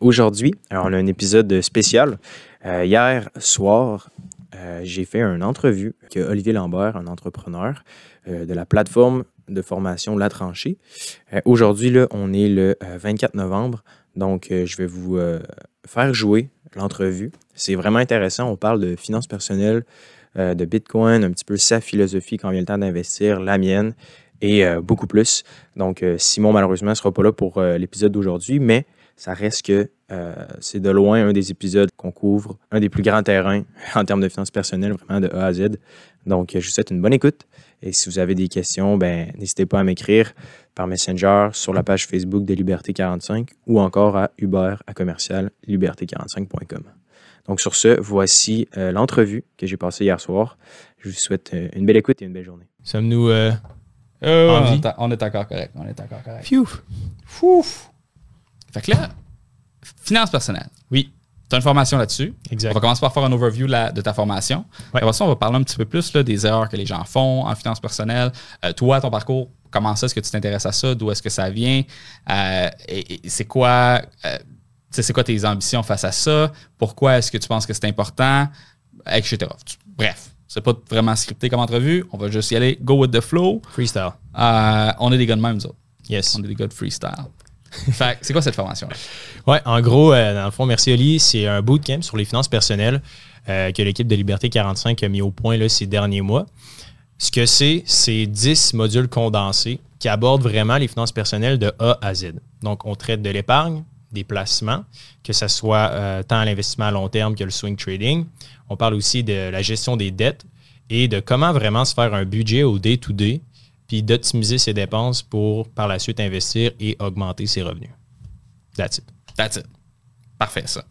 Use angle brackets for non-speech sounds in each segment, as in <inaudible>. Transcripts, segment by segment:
aujourd'hui, on a un épisode spécial. Euh, hier soir, euh, j'ai fait une entrevue avec Olivier Lambert, un entrepreneur euh, de la plateforme de formation La Tranchée. Aujourd'hui, on est le euh, 24 novembre, donc je vais vous faire jouer l'entrevue. C'est vraiment intéressant. On parle de finances personnelles, de Bitcoin, un petit peu sa philosophie quand vient le temps d'investir, la mienne et beaucoup plus. Donc, Simon, malheureusement, ne sera pas là pour l'épisode d'aujourd'hui, mais ça reste que euh, c'est de loin un des épisodes qu'on couvre, un des plus grands terrains <laughs> en termes de finances personnelles, vraiment de A à Z. Donc, je vous souhaite une bonne écoute. Et si vous avez des questions, ben, n'hésitez pas à m'écrire par Messenger sur la page Facebook de Liberté 45 ou encore à Uber à commercial liberté45.com. Donc, sur ce, voici euh, l'entrevue que j'ai passée hier soir. Je vous souhaite euh, une belle écoute et une belle journée. Sommes-nous. euh, Euh, En on, est, on est encore correct. On est encore correct. Phew. Fouf. Fait que là, finance personnelle. Oui, Tu as une formation là-dessus. exact. On va commencer par faire un overview là, de ta formation. Ouais. Après ça, on va parler un petit peu plus là, des erreurs que les gens font en finance personnelle. Euh, toi, ton parcours, comment ça, est-ce que tu t'intéresses à ça? D'où est-ce que ça vient? Euh, et, et c'est quoi, euh, c'est quoi tes ambitions face à ça? Pourquoi est-ce que tu penses que c'est important? Etc. Bref, c'est pas vraiment scripté comme entrevue. On va juste y aller, go with the flow. Freestyle. On est des gars de même, nous autres. Yes. On est des gars de freestyle. C'est quoi cette formation-là? Ouais, en gros, euh, dans le fond, merci Oli, c'est un bootcamp sur les finances personnelles euh, que l'équipe de Liberté 45 a mis au point ces derniers mois. Ce que c'est, c'est 10 modules condensés qui abordent vraiment les finances personnelles de A à Z. Donc, on traite de l'épargne, des placements, que ce soit euh, tant l'investissement à long terme que le swing trading. On parle aussi de la gestion des dettes et de comment vraiment se faire un budget au day-to-day, puis d'optimiser ses dépenses pour par la suite investir et augmenter ses revenus. That's it. That's it. Parfait, ça.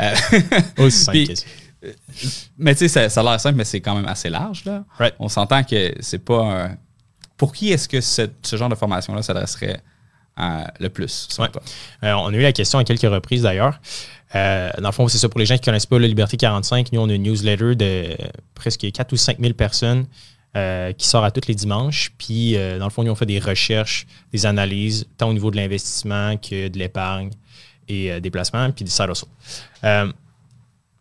Euh, <laughs> Aussi simple Puis- ça. mais tu sais, ça, ça a l'air simple, mais c'est quand même assez large. Là. Right. On s'entend que c'est pas un... Pour qui est-ce que ce, ce genre de formation-là s'adresserait euh, le plus, Ouais. Euh, on a eu la question à quelques reprises d'ailleurs. Euh, dans le fond, c'est ça pour les gens qui ne connaissent pas la Liberté 45. Nous, on a une newsletter de presque 4 ou 5 000 personnes euh, qui sort à tous les dimanches. Puis, euh, dans le fond, nous, on fait des recherches, des analyses, tant au niveau de l'investissement que de l'épargne et euh, des placements, puis des side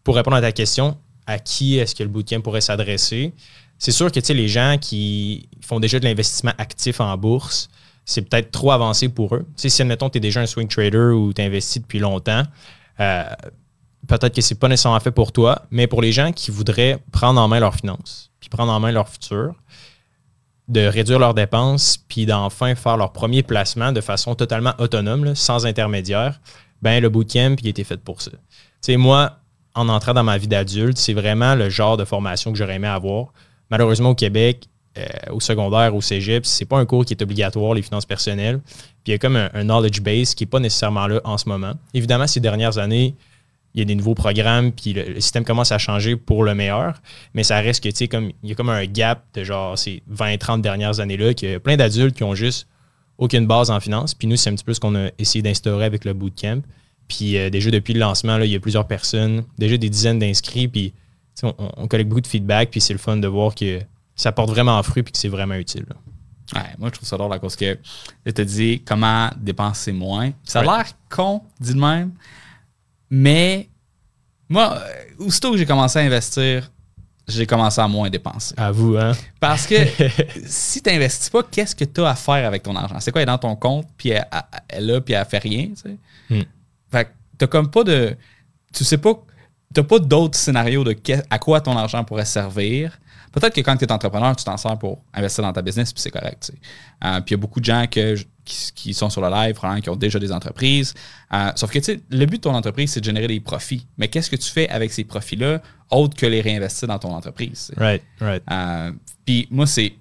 pour répondre à ta question, à qui est-ce que le bootcamp pourrait s'adresser? C'est sûr que les gens qui font déjà de l'investissement actif en bourse, c'est peut-être trop avancé pour eux. Tu sais, si, admettons, tu es déjà un swing trader ou tu investis depuis longtemps, peut-être que c'est pas nécessairement fait pour toi, mais pour les gens qui voudraient prendre en main leurs finances, puis prendre en main leur futur, de réduire leurs dépenses, puis d'enfin faire leur premier placement de façon totalement autonome, sans intermédiaire, ben le bootcamp, il été fait pour ça. Tu moi, en entrant dans ma vie d'adulte, c'est vraiment le genre de formation que j'aurais aimé avoir. Malheureusement, au Québec, euh, au secondaire, au cégep, c'est pas un cours qui est obligatoire, les finances personnelles. Puis il y a comme un, un knowledge base qui n'est pas nécessairement là en ce moment. Évidemment, ces dernières années, il y a des nouveaux programmes, puis le, le système commence à changer pour le meilleur. Mais ça reste que, tu sais, comme, il y a comme un gap de genre ces 20-30 dernières années-là, qu'il y a plein d'adultes qui ont juste aucune base en finance. Puis nous, c'est un petit peu ce qu'on a essayé d'instaurer avec le bootcamp. Puis euh, déjà depuis le lancement, là, il y a plusieurs personnes, déjà des dizaines d'inscrits. Puis tu sais, on, on collecte beaucoup de feedback. Puis c'est le fun de voir que ça porte vraiment fruit puis que c'est vraiment utile. Ouais, moi, je trouve ça drôle à cause que je te dis comment dépenser moins. Ça a l'air con, dit de même, mais moi, euh, aussitôt que j'ai commencé à investir, j'ai commencé à moins dépenser. À vous, hein? Parce que <laughs> si tu n'investis pas, qu'est-ce que tu as à faire avec ton argent? C'est quoi, elle est dans ton compte, puis elle, est là, puis elle fait rien, tu sais? Hmm. Fait que t'as comme pas de... Tu sais pas... T'as pas d'autres scénarios de à quoi ton argent pourrait servir. Peut-être que quand tu es entrepreneur, tu t'en sers pour investir dans ta business, puis c'est correct. Euh, puis il y a beaucoup de gens que, qui, qui sont sur le live, probablement, qui ont déjà des entreprises. Euh, sauf que, tu sais, le but de ton entreprise, c'est de générer des profits. Mais qu'est-ce que tu fais avec ces profits-là, autre que les réinvestir dans ton entreprise? Right, right. Euh, Puis moi, c'est.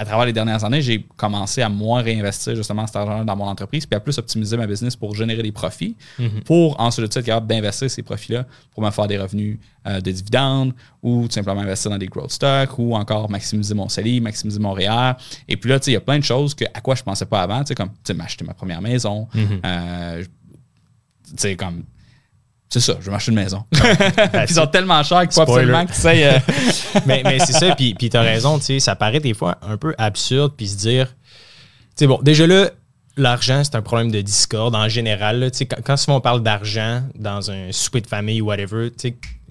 Euh, à travers les dernières années, j'ai commencé à moins réinvestir justement cet argent dans mon entreprise, puis à plus optimiser ma business pour générer des profits, pour ensuite être capable d'investir ces profits-là pour me faire des revenus euh, de dividendes ou tout simplement investir dans des growth stocks ou encore maximiser mon CELI, maximiser mon REER. Et puis là, il y a plein de choses que, à quoi je pensais pas avant, tu sais, comme tu sais, m'acheter ma première maison, euh, tu sais, comme. C'est ça, je vais m'acheter une maison. <laughs> Ils sont tellement chers qu'il faut Spoiler. absolument que tu sais. euh, <laughs> mais mais c'est ça, <laughs> puis, puis t'as raison, tu sais, ça paraît des fois un peu absurde, puis se dire, tu sais, bon, déjà là, l'argent, c'est un problème de discorde en général. Là, quand, quand souvent on parle d'argent dans un souper de famille ou whatever,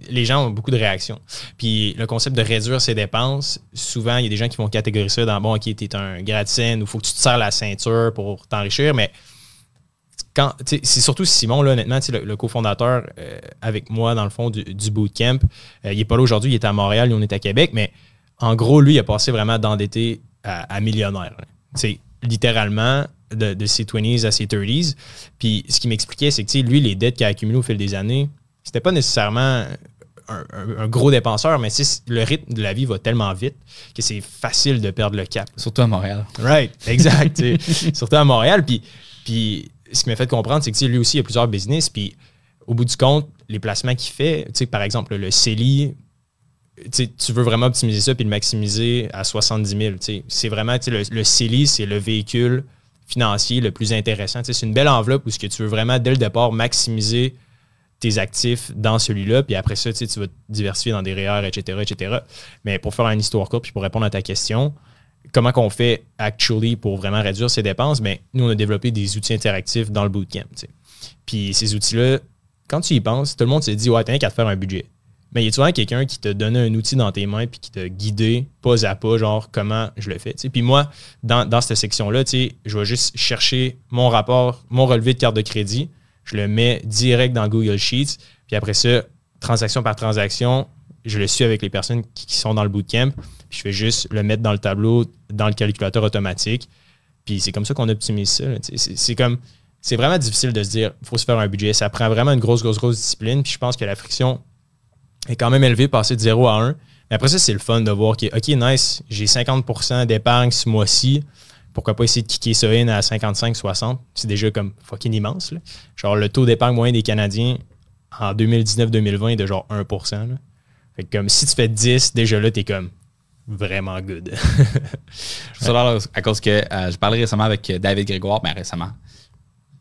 les gens ont beaucoup de réactions. Puis le concept de réduire ses dépenses, souvent, il y a des gens qui vont catégoriser ça dans bon, OK, t'es un gratte-scène ou faut que tu te serres la ceinture pour t'enrichir, mais c'est surtout Simon, là, honnêtement, le, cofondateur euh, avec moi, dans le fond, du, bootcamp. Euh, il n'est pas là aujourd'hui, il est à Montréal, nous, on est à Québec, mais en gros, lui, il a passé vraiment d'endetté à, millionnaire. C'est littéralement de, ses 20s à ses 30s. Puis ce qu'il m'expliquait, c'est que lui, les dettes qu'il a accumulées au fil des années, c'était pas nécessairement un, gros dépenseur, mais le rythme de la vie va tellement vite que c'est facile de perdre le cap. Surtout à Montréal. Right, exact. <laughs> Surtout à Montréal. Puis, puis ce qui m'a fait comprendre, c'est que lui aussi, il a plusieurs business. Puis au bout du compte, les placements qu'il fait, par exemple, le CELI, tu veux vraiment optimiser ça puis le maximiser à 70 000. C'est vraiment, le, le CELI, c'est le véhicule financier le plus intéressant. C'est une belle enveloppe où ce que tu veux vraiment, dès le départ, maximiser tes actifs dans celui-là, puis après ça, tu vas te diversifier dans des REER, etc., etc. Mais pour faire une histoire courte, puis pour répondre à ta question, comment qu'on fait actually pour vraiment réduire ses dépenses, mais ben, nous, on a développé des outils interactifs dans le bootcamp. Puis ces outils-là, quand tu y penses, tout le monde se dit Ouais, t'as qu'à te faire un budget. Mais il y a souvent quelqu'un qui te donne un outil dans tes mains puis qui te guide pas à pas, genre comment je le fais. Puis moi, dans, dans cette section-là, je vais juste chercher mon rapport, mon relevé de carte de crédit, je le mets direct dans Google Sheets, puis après ça, transaction par transaction, je le suis avec les personnes qui, sont dans le bootcamp. Je fais juste le mettre dans le tableau, dans le calculateur automatique. Puis c'est comme ça qu'on optimise ça. C'est comme. C'est vraiment difficile de se dire il faut se faire un budget. Ça prend vraiment une grosse, grosse, grosse discipline. Puis je pense que la friction est quand même élevée, passer de 0 à 1. Mais après ça, c'est le fun de voir que, OK, nice, j'ai 50% d'épargne ce mois-ci. Pourquoi pas essayer de kicker ça in à 55-60? C'est déjà comme fucking immense. Genre, le taux d'épargne moyen des Canadiens en 2019-2020 est de genre 1 fait comme si tu fais 10, déjà là, t'es comme vraiment good. <laughs> je là à cause que euh, je parlais récemment avec David Grégoire, mais récemment.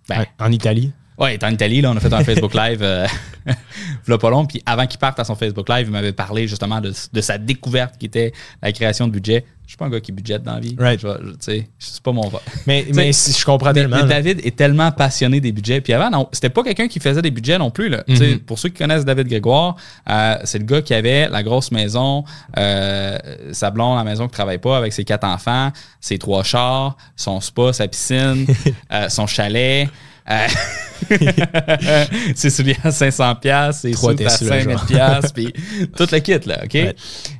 Ben, en Italie. Oui, il en Italie, là, on a fait un Facebook <laughs> Live euh, <laughs> pas long. Puis avant qu'il parte à son Facebook Live, il m'avait parlé justement de, sa découverte qui était la création de budget. Je suis pas un gars qui budgète dans la vie. Right. Je, sais, c'est pas mon Mais, mais je comprends tellement. David est tellement passionné des budgets. Puis avant, non, c'était pas quelqu'un qui faisait des budgets non plus. Là. Mm-hmm. Pour ceux qui connaissent David Grégoire, euh, c'est le gars qui avait la grosse maison, euh, sa blonde, la maison qui travaille pas, avec ses quatre enfants, ses trois chars, son spa, sa piscine, <laughs> euh, son chalet. Euh, <laughs> c'est celui à 500 pièces, c'est celui à 5000 pièces, puis tout le kit là, ok?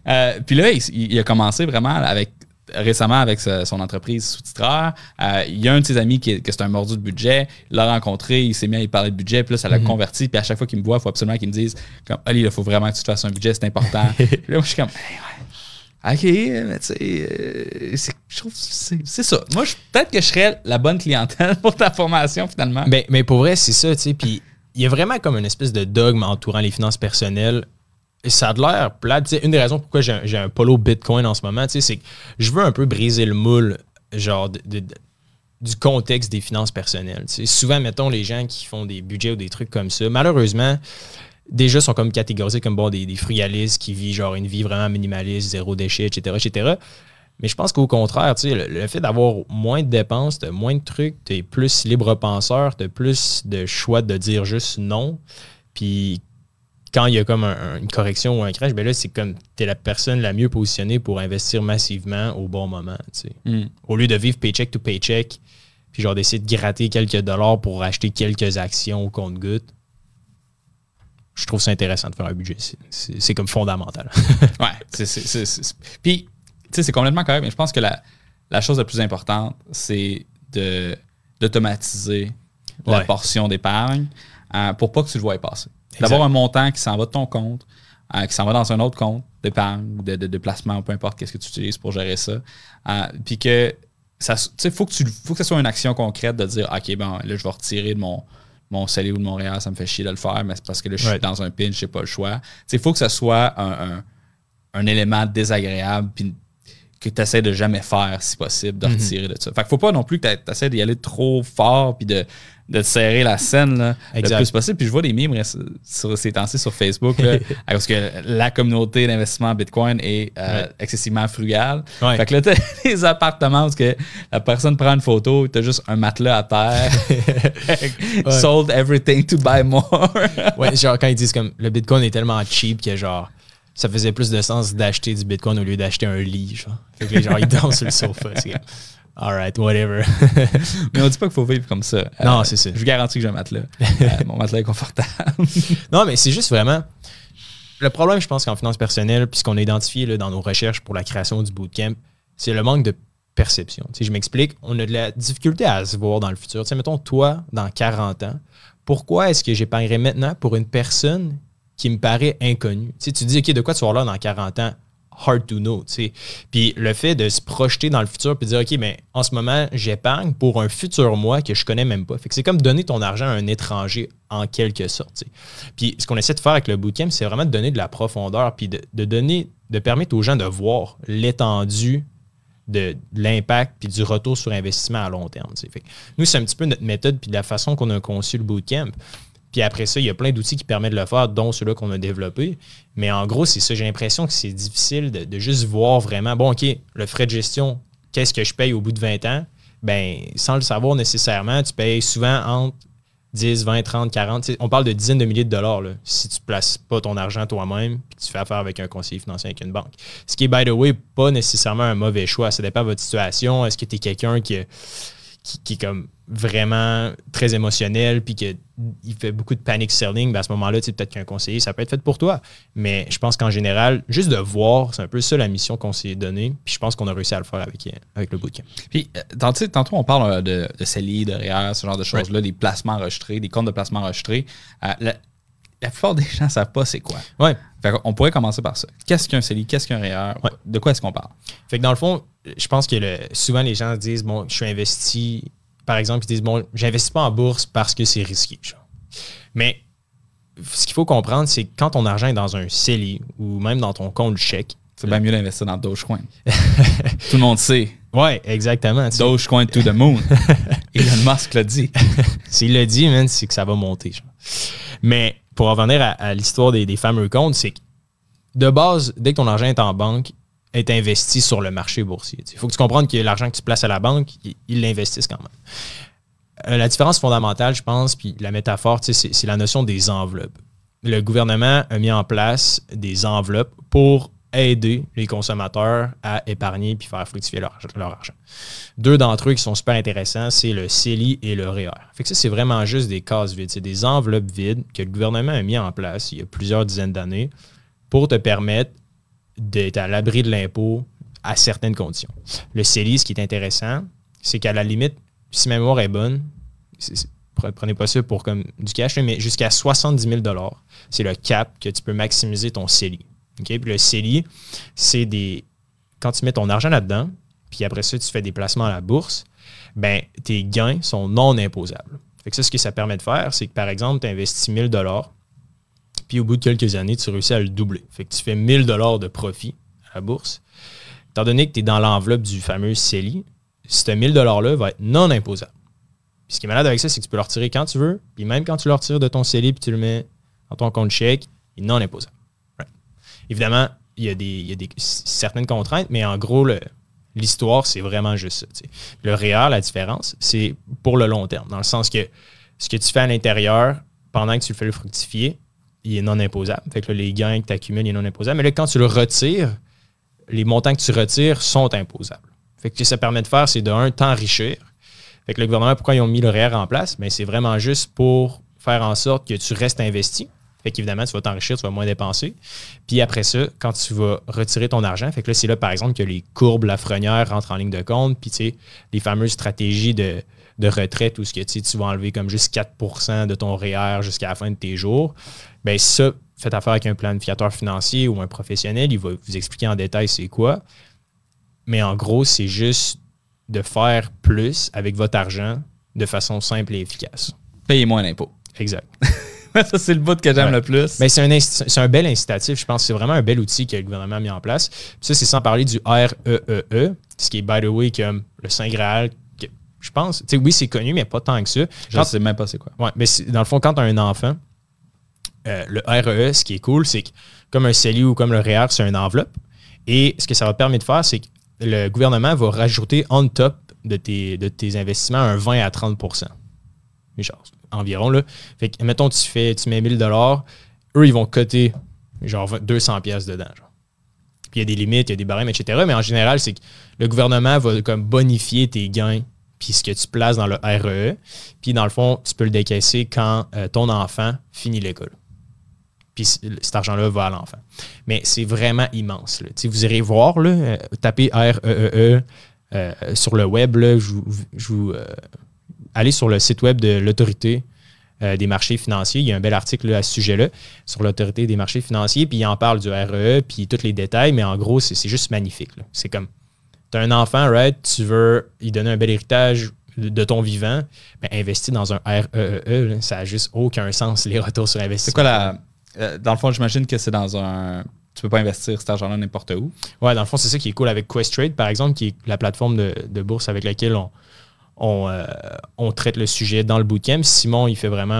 Euh, puis là, il, a commencé vraiment avec récemment avec son entreprise sous-titreur. Euh, il y a un de ses amis qui, est, c'est un mordu de budget. Il l'a rencontré, il s'est mis à lui parler de budget, puis là, ça l'a mm-hmm. converti. Puis à chaque fois qu'il me voit, il faut absolument qu'il me dise comme Ali, il faut vraiment que tu te fasses un budget, c'est important. <laughs> puis là, moi, je suis comme OK, mais tu sais, euh, c'est ça. Moi, peut-être que je serais la bonne clientèle <laughs> pour ta formation finalement. Mais, mais pour vrai, c'est ça, tu sais. Puis il y a vraiment comme une espèce de dogme entourant les finances personnelles. Et ça a l'air plate. une des raisons pourquoi j'ai un, polo Bitcoin en ce moment, c'est que je veux un peu briser le moule, genre, du contexte des finances personnelles. Souvent, mettons, les gens qui font des budgets ou des trucs comme ça, malheureusement, déjà sont comme catégorisés comme bon, des, des, frugalistes qui vivent genre une vie vraiment minimaliste, zéro déchet, etc. etc. Mais je pense qu'au contraire, le, le fait d'avoir moins de dépenses, de moins de trucs, tu es plus libre penseur, tu as plus de choix de dire juste non. Puis quand il y a comme une correction ou un crash, ben là, c'est comme tu es la personne la mieux positionnée pour investir massivement au bon moment. Mm. Au lieu de vivre paycheck to paycheck, puis genre d'essayer de gratter quelques dollars pour acheter quelques actions au compte-goutte je trouve ça intéressant de faire un budget. C'est comme fondamental. <laughs> ouais, c'est. Puis, tu sais, c'est complètement correct, mais je pense que la, la chose la plus importante, c'est d'automatiser la portion d'épargne euh, pour pas que tu le vois passer. D'avoir un montant qui s'en va de ton compte, euh, qui s'en va dans un autre compte d'épargne, de, de, de, placement, peu importe qu'est-ce que tu utilises pour gérer ça. Euh, puis que ça, faut que tu, faut que ça soit une action concrète de dire, OK, bon, là, je vais retirer de mon, mon Salé ou de Montréal, ça me fait chier de le faire, mais c'est parce que là, je suis dans un pinch, j'ai pas le choix. Il faut que ça soit un, élément désagréable, puis que tu essaies de jamais faire, si possible, de Mhm. retirer de ça. Fait qu'il faut pas non plus que tu essaies d'y aller trop fort puis de, de te serrer la scène là, le plus possible. Puis je vois des mimes sur ces temps-ci sur Facebook là, <laughs> parce que la communauté d'investissement en Bitcoin est euh, Ouais. excessivement frugale. Ouais. Fait que là, t'as <laughs> des appartements où que la personne prend une photo, t'as juste un matelas à terre. <laughs> Sold everything to buy more. Ouais, genre quand ils disent comme le Bitcoin est tellement cheap que genre ça faisait plus de sens d'acheter du Bitcoin au lieu d'acheter un lit, genre. Fait que les gens ils dansent sur le sofa. C'est comme, alright, whatever. <laughs> Mais on dit pas qu'il faut vivre comme ça. Euh, Non, c'est ça. Je vous garantis que j'ai un matelas. <laughs> Euh, mon matelas est confortable. <laughs> non, mais c'est juste vraiment. Le problème, je pense, qu'en finance personnelle, puis ce qu'on a identifié là, dans nos recherches pour la création du bootcamp, c'est le manque de perception. Tu sais, je m'explique, on a de la difficulté à se voir dans le futur. Tu sais, mettons, toi, dans 40 ans, pourquoi est-ce que j'épargnerais maintenant pour une personne qui me paraît inconnue? Tu dis, OK, de quoi tu vas là dans 40 ans? Hard to know. Puis le fait de se projeter dans le futur puis dire, OK, mais en ce moment, j'épargne pour un futur moi que je connais même pas. Fait que c'est comme donner ton argent à un étranger en quelque sorte. Puis ce qu'on essaie de faire avec le bootcamp, c'est vraiment de donner de la profondeur puis de, donner, de permettre aux gens de voir l'étendue de, l'impact puis du retour sur investissement à long terme. nous, c'est un petit peu notre méthode puis de la façon qu'on a conçu le bootcamp. Puis après ça, il y a plein d'outils qui permettent de le faire, dont ceux-là qu'on a développés. Mais en gros, c'est ça. J'ai l'impression que c'est difficile de, juste voir vraiment, bon, OK, le frais de gestion, qu'est-ce que je paye au bout de 20 ans? Ben, sans le savoir nécessairement, tu payes souvent entre 10, 20, 30, 40. Tu sais, On parle de dizaines de milliers de dollars là, si tu ne places pas ton argent toi-même puis tu fais affaire avec un conseiller financier avec une banque. Ce qui est, by the way, pas nécessairement un mauvais choix. Ça dépend de votre situation. Est-ce que tu es quelqu'un qui, qui, qui est comme vraiment très émotionnel puis qu'il fait beaucoup de panic selling, ben à ce moment-là, peut-être qu'un conseiller, ça peut être fait pour toi. Mais je pense qu'en général, juste de voir, c'est un peu ça la mission qu'on s'est donnée. Puis je pense qu'on a réussi à le faire avec, avec le bootcamp. Puis, euh, tantôt, tantôt, on parle euh, de, de CELI, de REER, ce genre de choses-là, des placements enregistrés, des comptes de placement enregistrés. Euh, la, la plupart des gens ne savent pas c'est quoi. Ouais. Fait on pourrait commencer par ça. Qu'est-ce qu'un CELI? Qu'est-ce qu'un REER? Ouais. De quoi est-ce qu'on parle? Fait que dans le fond, je pense que le- souvent les gens se disent bon, je suis investi, par exemple, ils disent bon, j'investis pas en bourse parce que c'est risqué. genre. Mais ce qu'il faut comprendre, c'est que quand ton argent est dans un CELI ou même dans ton compte chèque, C'est bien mieux d'investir dans Dogecoin. <laughs> Tout le monde sait. ouais, exactement. Dogecoin to the moon. <laughs> Elon Musk l'a dit. <laughs> S'il le dit, man, c'est que ça va monter. genre. Mais pour revenir à, à l'histoire des, des fameux comptes, c'est que de base, dès que ton argent est en banque, est investi sur le marché boursier. Il faut que tu comprennes que l'argent que tu places à la banque, ils l'investissent quand même. Euh, la différence fondamentale, je pense, puis la métaphore, c'est la notion des enveloppes. Le gouvernement a mis en place des enveloppes pour aider les consommateurs à épargner puis faire fructifier leur, argent. Deux d'entre eux qui sont super intéressants, c'est le CELI et le REER. Fait que ça, c'est vraiment juste des cases vides. C'est des enveloppes vides que le gouvernement a mis en place il y a plusieurs dizaines d'années pour te permettre d'être à l'abri de l'impôt à certaines conditions. Le CELI, ce qui est intéressant, c'est qu'à la limite, si ma mémoire est bonne, prenez pas ça pour comme du cash, mais jusqu'à 70 000 c'est le cap que tu peux maximiser ton CELI. Puis le CELI, c'est des. Quand tu mets ton argent là-dedans, puis après ça, tu fais des placements à la bourse, ben, tes gains sont non imposables. Fait que ça, ce que ça permet de faire, c'est que par exemple, tu investis 1000 puis au bout de quelques années, tu réussis à le doubler. Fait que tu fais 1000 dollars de profit à la bourse. Étant donné que tu es dans l'enveloppe du fameux CELI, ce 1000 $-là va être non imposable. Puis ce qui est malade avec ça, c'est que tu peux le retirer quand tu veux, puis même quand tu le retires de ton CELI puis tu le mets dans ton compte chèque, il est non imposable. Évidemment, il y a, des, il y a des, certaines contraintes, mais en gros, l'histoire, c'est vraiment juste ça. Le REER, la différence, c'est pour le long terme, dans le sens que ce que tu fais à l'intérieur, pendant que tu le fais le fructifier, il est non imposable. Fait que les gains que tu accumules, il est non imposable. Mais là, quand tu le retires, les montants que tu retires sont imposables. Fait que ce que ça permet de faire, c'est de un, t'enrichir. Fait que le gouvernement, pourquoi ils ont mis le en place? Mais c'est vraiment juste pour faire en sorte que tu restes investi. Fait qu'évidemment, tu vas t'enrichir, tu vas moins dépenser. Puis après ça, quand tu vas retirer ton argent, fait que là, c'est là, par exemple, que les courbes lafrenières rentrent en ligne de compte. Puis, tu sais, les fameuses stratégies de, de retraite où ce que, tu vas enlever comme juste 4% de ton REER jusqu'à la fin de tes jours. Bien, ça, faites affaire avec un planificateur financier ou un professionnel, il va vous expliquer en détail c'est quoi. Mais en gros, c'est juste de faire plus avec votre argent de façon simple et efficace. Payez moins d'impôts. Exact. <laughs> ça, c'est le bout que j'aime Ouais. le plus. Mais c'est un, insti- c'est un bel incitatif, je pense. C'est vraiment un bel outil que le gouvernement a mis en place. Puis ça, c'est sans parler du REEE, ce qui est, by the way, comme le Saint Graal. Je pense, tu sais, oui, c'est connu, mais pas tant que ça. je Quand- sais même pas c'est quoi. Ouais, mais dans le fond, quand tu as un enfant, euh, le REE, ce qui est cool, c'est que comme un CELI ou comme le REER, c'est une enveloppe. Et ce que ça va te permettre de faire, c'est que le gouvernement va rajouter on top de tes, de tes investissements un 20 à 30 genre, environ. Là. Fait que, mettons, tu, fais, tu mets 1000 eux, ils vont coter genre 200 pièces dedans. genre. Puis il y a des limites, il y a des barèmes, etc. Mais en général, c'est que le gouvernement va comme bonifier tes gains puis ce que tu places dans le REE. Puis dans le fond, tu peux le décaisser quand euh, ton enfant finit l'école. Puis cet argent-là va à l'enfant. Mais c'est vraiment immense. Vous irez voir, euh, tapez REE euh, sur le web. Allez sur le site web de l'autorité des marchés financiers. Il y a un bel article à ce sujet-là sur l'autorité des marchés financiers. Puis il en parle du REE, puis tous les détails. Mais en gros, c'est juste magnifique. C'est comme, tu as un enfant, right? Tu veux lui donner un bel héritage de, ton vivant. Ben, investir dans un REE, là, ça n'a juste aucun sens, les retours sur investissement. C'est quoi la. euh, dans le fond, j'imagine que c'est dans un. Tu peux pas investir cet argent-là n'importe où. Ouais, dans le fond, c'est ça qui est cool avec Questrade, par exemple, qui est la plateforme de, de bourse avec laquelle on, on, euh, on traite le sujet dans le bootcamp. Simon, il fait vraiment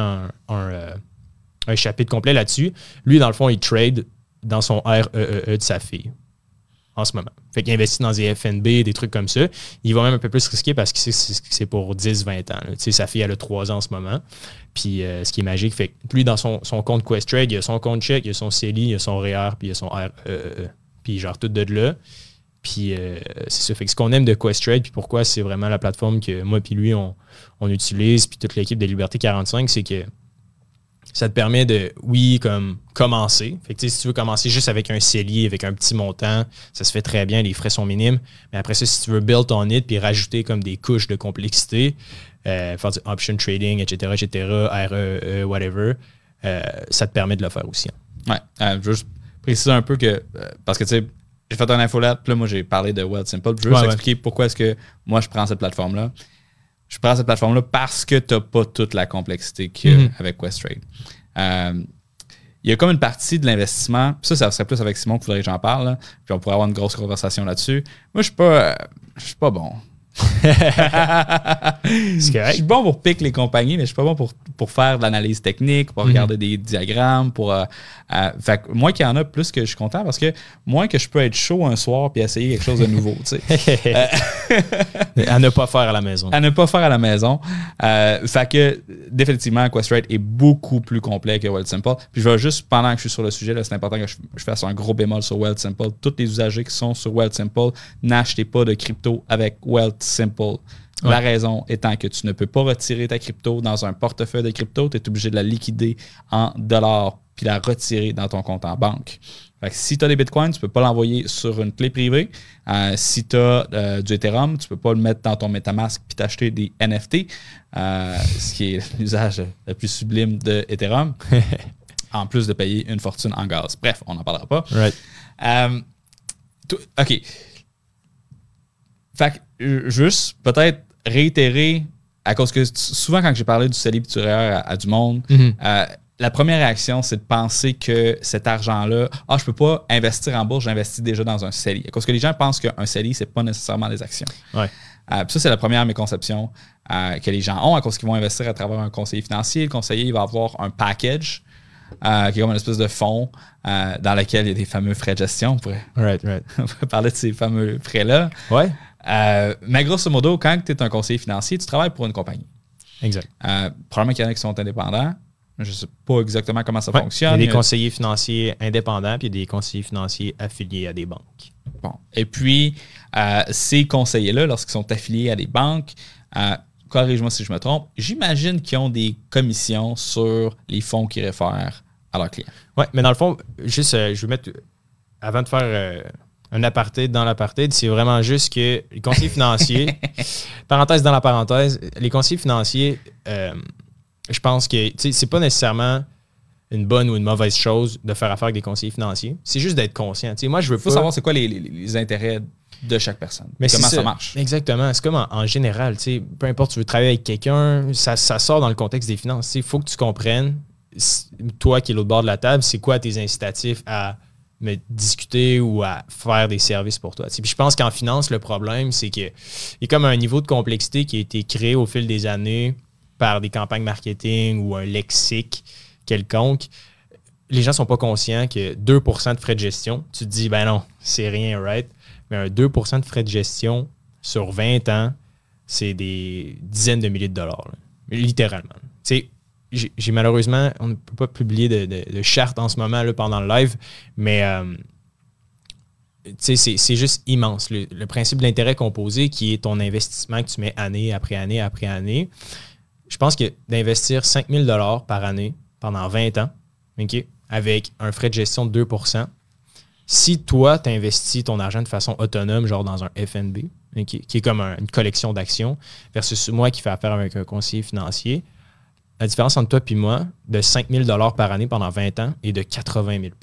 un, un, euh, un chapitre complet là-dessus. Lui, dans le fond, il trade dans son REE de sa fille en ce moment. Fait qu'il investit dans des FNB, des trucs comme ça. Il va même un peu plus risquer parce que c'est- pour 10-20 ans. Tu sais, sa fille, elle a 3 ans en ce moment. Puis euh, ce qui est magique, fait que lui, dans son, son compte Questrade, il a son compte chèque, il a son CELI, il a son REER, puis il a son REE. Puis genre tout de là. Puis euh, c'est ça. Fait que ce qu'on aime de Questrade, puis pourquoi c'est vraiment la plateforme que moi puis lui, on, on utilise, puis toute l'équipe de Liberté 45, c'est que ça te permet de, oui, comme commencer. Fait que, si tu veux commencer juste avec un CELI, avec un petit montant, ça se fait très bien, les frais sont minimes. Mais après ça, si tu veux build on it puis rajouter comme des couches de complexité, euh, faire du option trading, etc., etc., REE, E, whatever, euh, ça te permet de le faire aussi. hein. Ouais. Euh, je veux juste préciser un peu que. parce que tu sais, j'ai fait un infolette, puis là, moi, j'ai parlé de Wealth Simple. Je veux juste Ouais, ouais. expliquer pourquoi est-ce que moi, je prends cette plateforme-là. Je prends cette plateforme-là parce que tu n'as pas toute la complexité qu'il y a Mhm. avec Questrade. Euh, il y a comme une partie de l'investissement, ça, ça serait plus avec Simon qu'il faudrait que j'en parle, là, puis on pourrait avoir une grosse conversation là-dessus. Moi, je suis pas, euh, je suis pas bon. <laughs> Je suis bon pour piquer les compagnies, mais je suis pas bon pour, pour faire de l'analyse technique, pour regarder des diagrammes, pour. euh, euh, fait que moins qu'il y en a, plus que je suis content parce que moins que je peux être chaud un soir puis essayer quelque chose de nouveau, tu sais. <laughs> <laughs> à ne pas faire à la maison. à ne pas faire à la maison. Euh, fait que, définitivement, Questrade est beaucoup plus complet que Wealth Simple. Puis je vais juste, pendant que je suis sur le sujet, c'est important que je, je fasse un gros bémol sur Wealth Simple. Tous les usagers qui sont sur Wealth Simple, n'achetez pas de crypto avec Wealth Simple. La Ouais. raison étant que tu ne peux pas retirer ta crypto dans un portefeuille de crypto, tu es obligé de la liquider en dollars puis la retirer dans ton compte en banque. Fait que si tu as des bitcoins, tu peux pas l'envoyer sur une clé privée. Euh, si tu as du Ethereum, tu peux pas le mettre dans ton MetaMask puis t'acheter des NFT, euh, ce qui est <laughs> l'usage le plus sublime de Ethereum, <laughs> en plus de payer une fortune en gaz. Bref, on n'en parlera pas. Right. Euh, OK. Fait que, euh, juste peut-être réitérer, à cause que souvent quand j'ai parlé du REER à, à du monde, Mhm. euh, la première réaction, c'est de penser que cet argent-là, ah, je peux pas investir en bourse, j'investis déjà dans un CELI. À cause que les gens pensent qu'un CELI, c'est pas nécessairement des actions. Ouais. Euh, puis ça, c'est la première méconception euh, que les gens ont à cause qu'ils vont investir à travers un conseiller financier. Le conseiller, il va avoir un package euh, qui est comme une espèce de fonds dans lequel il y a des fameux frais de gestion. On pourrait, Right, right. <laughs> on pourrait parler de ces fameux frais-là. Ouais, Euh, mais grosso modo, quand tu es un conseiller financier, tu travailles pour une compagnie. exact. Euh, probablement qu'il y en a qui sont indépendants. Je ne sais pas exactement comment ça Ouais. fonctionne. Il y a des conseillers financiers indépendants, puis il y a des conseillers financiers affiliés à des banques. Bon. Et puis, euh, ces conseillers-là, lorsqu'ils sont affiliés à des banques, euh, corrige-moi si je me trompe, j'imagine qu'ils ont des commissions sur les fonds qu'ils réfèrent à leurs clients. Ouais, mais dans le fond, juste, je vais mettre, avant de faire un aparté dans l'apartheid, c'est vraiment juste que les conseillers financiers, <laughs> parenthèse dans la parenthèse, les conseillers financiers, euh, je pense que, c'est pas nécessairement une bonne ou une mauvaise chose de faire affaire avec des conseillers financiers. C'est juste d'être conscient. Moi, je veux Il faut pas- savoir c'est quoi les, les- les intérêts de chaque personne. Mais comment ça. marche. Exactement. C'est comme en, en général, peu importe, tu veux travailler avec quelqu'un, ça, ça sort dans le contexte des finances. Il faut que tu comprennes toi qui es l'autre bord de la table, c'est quoi tes incitatifs à me discuter ou à faire des services pour toi. Puis je pense qu'en finance, le problème, c'est qu'il y a comme un niveau de complexité qui a été créé au fil des années par des campagnes marketing ou un lexique quelconque. Les gens ne sont pas conscients que 2% de frais de gestion, tu te dis, ben non, c'est rien, right? Mais un 2% de frais de gestion sur 20 ans, c'est des dizaines de milliers de dollars, littéralement. Tu j'ai malheureusement, on ne peut pas publier de, charte en ce moment là, pendant le live, mais euh, c'est juste immense. Le, principe de l'intérêt composé, qui est ton investissement que tu mets année après année après année, je pense que d'investir 5000 dollars par année pendant 20 ans, avec un frais de gestion de 2% si toi, tu investis ton argent de façon autonome, genre dans un FNB, qui est comme une collection d'actions, versus moi qui fais affaire avec un conseiller financier, la différence entre toi et moi, de 5 000 par année pendant 20 ans et de 80 000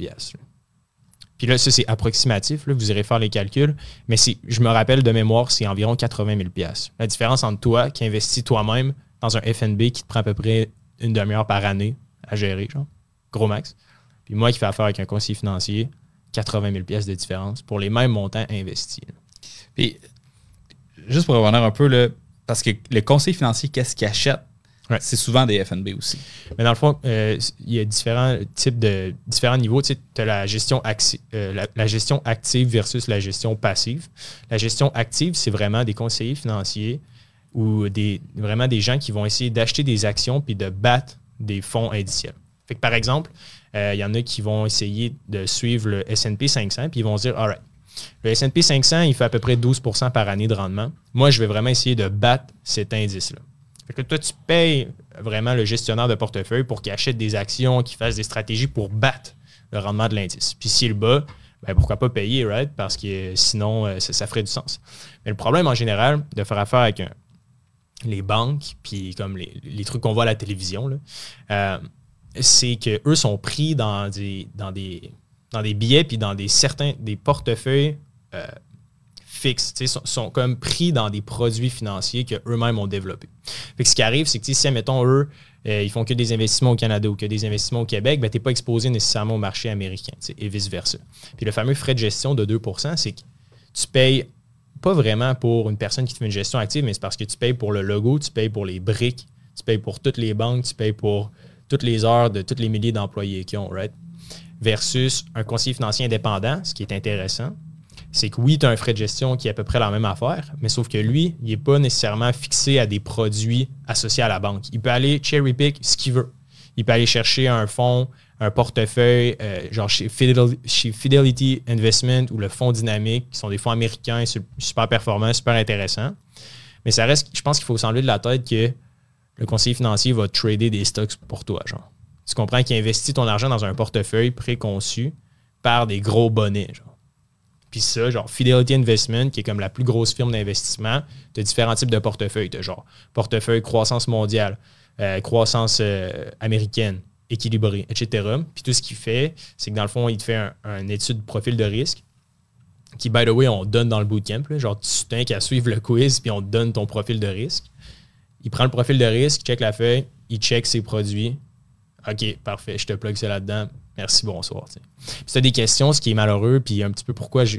Puis là, ça, c'est approximatif. Là, vous irez faire les calculs. Mais je me rappelle de mémoire, c'est environ 80 000 La différence entre toi qui investis toi-même dans un FNB qui te prend à peu près une demi-heure par année à gérer, genre, gros max. Puis moi qui fais affaire avec un conseiller financier, 80 000 de différence pour les mêmes montants investis. Puis, juste pour revenir un peu, là, parce que le conseiller financier, qu'est-ce qu'il achète? C'est souvent des FNB aussi. Mais dans le fond, euh, il y a différents types de différents niveaux. Tu as la gestion, euh, la, gestion active versus la gestion passive. La gestion active, c'est vraiment des conseillers financiers ou des, vraiment des gens qui vont essayer d'acheter des actions puis de battre des fonds indiciels. Fait que par exemple, euh, il y en a qui vont essayer de suivre le SP 500 puis ils vont se dire, all right, le SP 500, il fait à peu près 12% par année de rendement. Moi, je vais vraiment essayer de battre cet indice-là. Fait que toi, tu payes vraiment le gestionnaire de portefeuille pour qu'il achète des actions, qu'il fasse des stratégies pour battre le rendement de l'indice. Puis s'il bat, ben pourquoi pas payer, right? Parce que sinon, euh, ça, ferait du sens. Mais le problème en général de faire affaire avec les banques, puis comme les, trucs qu'on voit à la télévision, euh, c'est qu'eux sont pris dans des, dans des, dans des billets, puis dans des certains des portefeuilles euh, fixes, sont, comme pris dans des produits financiers qu'eux-mêmes ont développés. ce qui arrive, c'est que si, mettons, eux, euh, ils font que des investissements au Canada ou que des investissements au Québec, ben, tu n'es pas exposé nécessairement au marché américain et vice-versa. Puis le fameux frais de gestion de 2% c'est que tu payes pas vraiment pour une personne qui te fait une gestion active, mais c'est parce que tu payes pour le logo, tu payes pour les briques, tu payes pour toutes les banques, tu payes pour toutes les heures de tous les milliers d'employés qui ont, right? Versus un conseiller financier indépendant, ce qui est intéressant, c'est que oui, tu as un frais de gestion qui est à peu près la même affaire, mais sauf que lui, il n'est pas nécessairement fixé à des produits associés à la banque. Il peut aller cherry pick ce qu'il veut. Il peut aller chercher un fonds, un portefeuille, euh, genre chez Fidelity, Investment ou le fonds dynamique, qui sont des fonds américains super performants, super intéressants. Mais ça reste, je pense qu'il faut s'enlever de la tête que le conseiller financier va trader des stocks pour toi. Genre. Tu comprends qu'il investit ton argent dans un portefeuille préconçu par des gros bonnets. Genre. Puis ça, genre Fidelity Investment, qui est comme la plus grosse firme d'investissement, tu as différents types de portefeuilles. Tu genre portefeuille croissance mondiale, euh, croissance euh, américaine, équilibrée, etc. Puis tout ce qu'il fait, c'est que dans le fond, il te fait un, étude de profil de risque qui, by the way, on donne dans le bootcamp. Genre, tu t'as qu'à suivre le quiz, puis on te donne ton profil de risque. Il prend le profil de risque, il check la feuille, il check ses produits. OK, parfait, je te plug ça là-dedans. Merci, bonsoir. Si tu as des questions, ce qui est malheureux, puis un petit peu pourquoi je,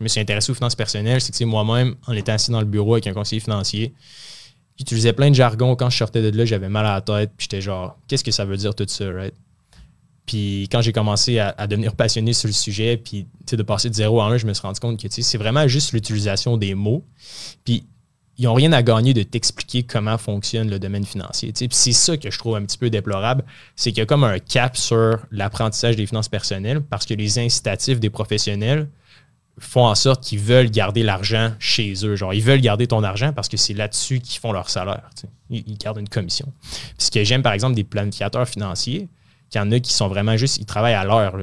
me suis intéressé aux finances personnelles, c'est que moi-même, en étant assis dans le bureau avec un conseiller financier, j'utilisais plein de jargon. Quand je sortais de là, j'avais mal à la tête, puis j'étais genre, qu'est-ce que ça veut dire tout ça, right? Puis quand j'ai commencé à, devenir passionné sur le sujet, puis de passer de zéro en un, je me suis rendu compte que c'est vraiment juste l'utilisation des mots. Puis ils n'ont rien à gagner de t'expliquer comment fonctionne le domaine financier. C'est ça que je trouve un petit peu déplorable, c'est qu'il y a comme un cap sur l'apprentissage des finances personnelles parce que les incitatifs des professionnels font en sorte qu'ils veulent garder l'argent chez eux. Genre, ils veulent garder ton argent parce que c'est là-dessus qu'ils font leur salaire. Ils, gardent une commission. ce que j'aime, par exemple, des planificateurs financiers, qu'il y en a qui sont vraiment juste, ils travaillent à l'heure.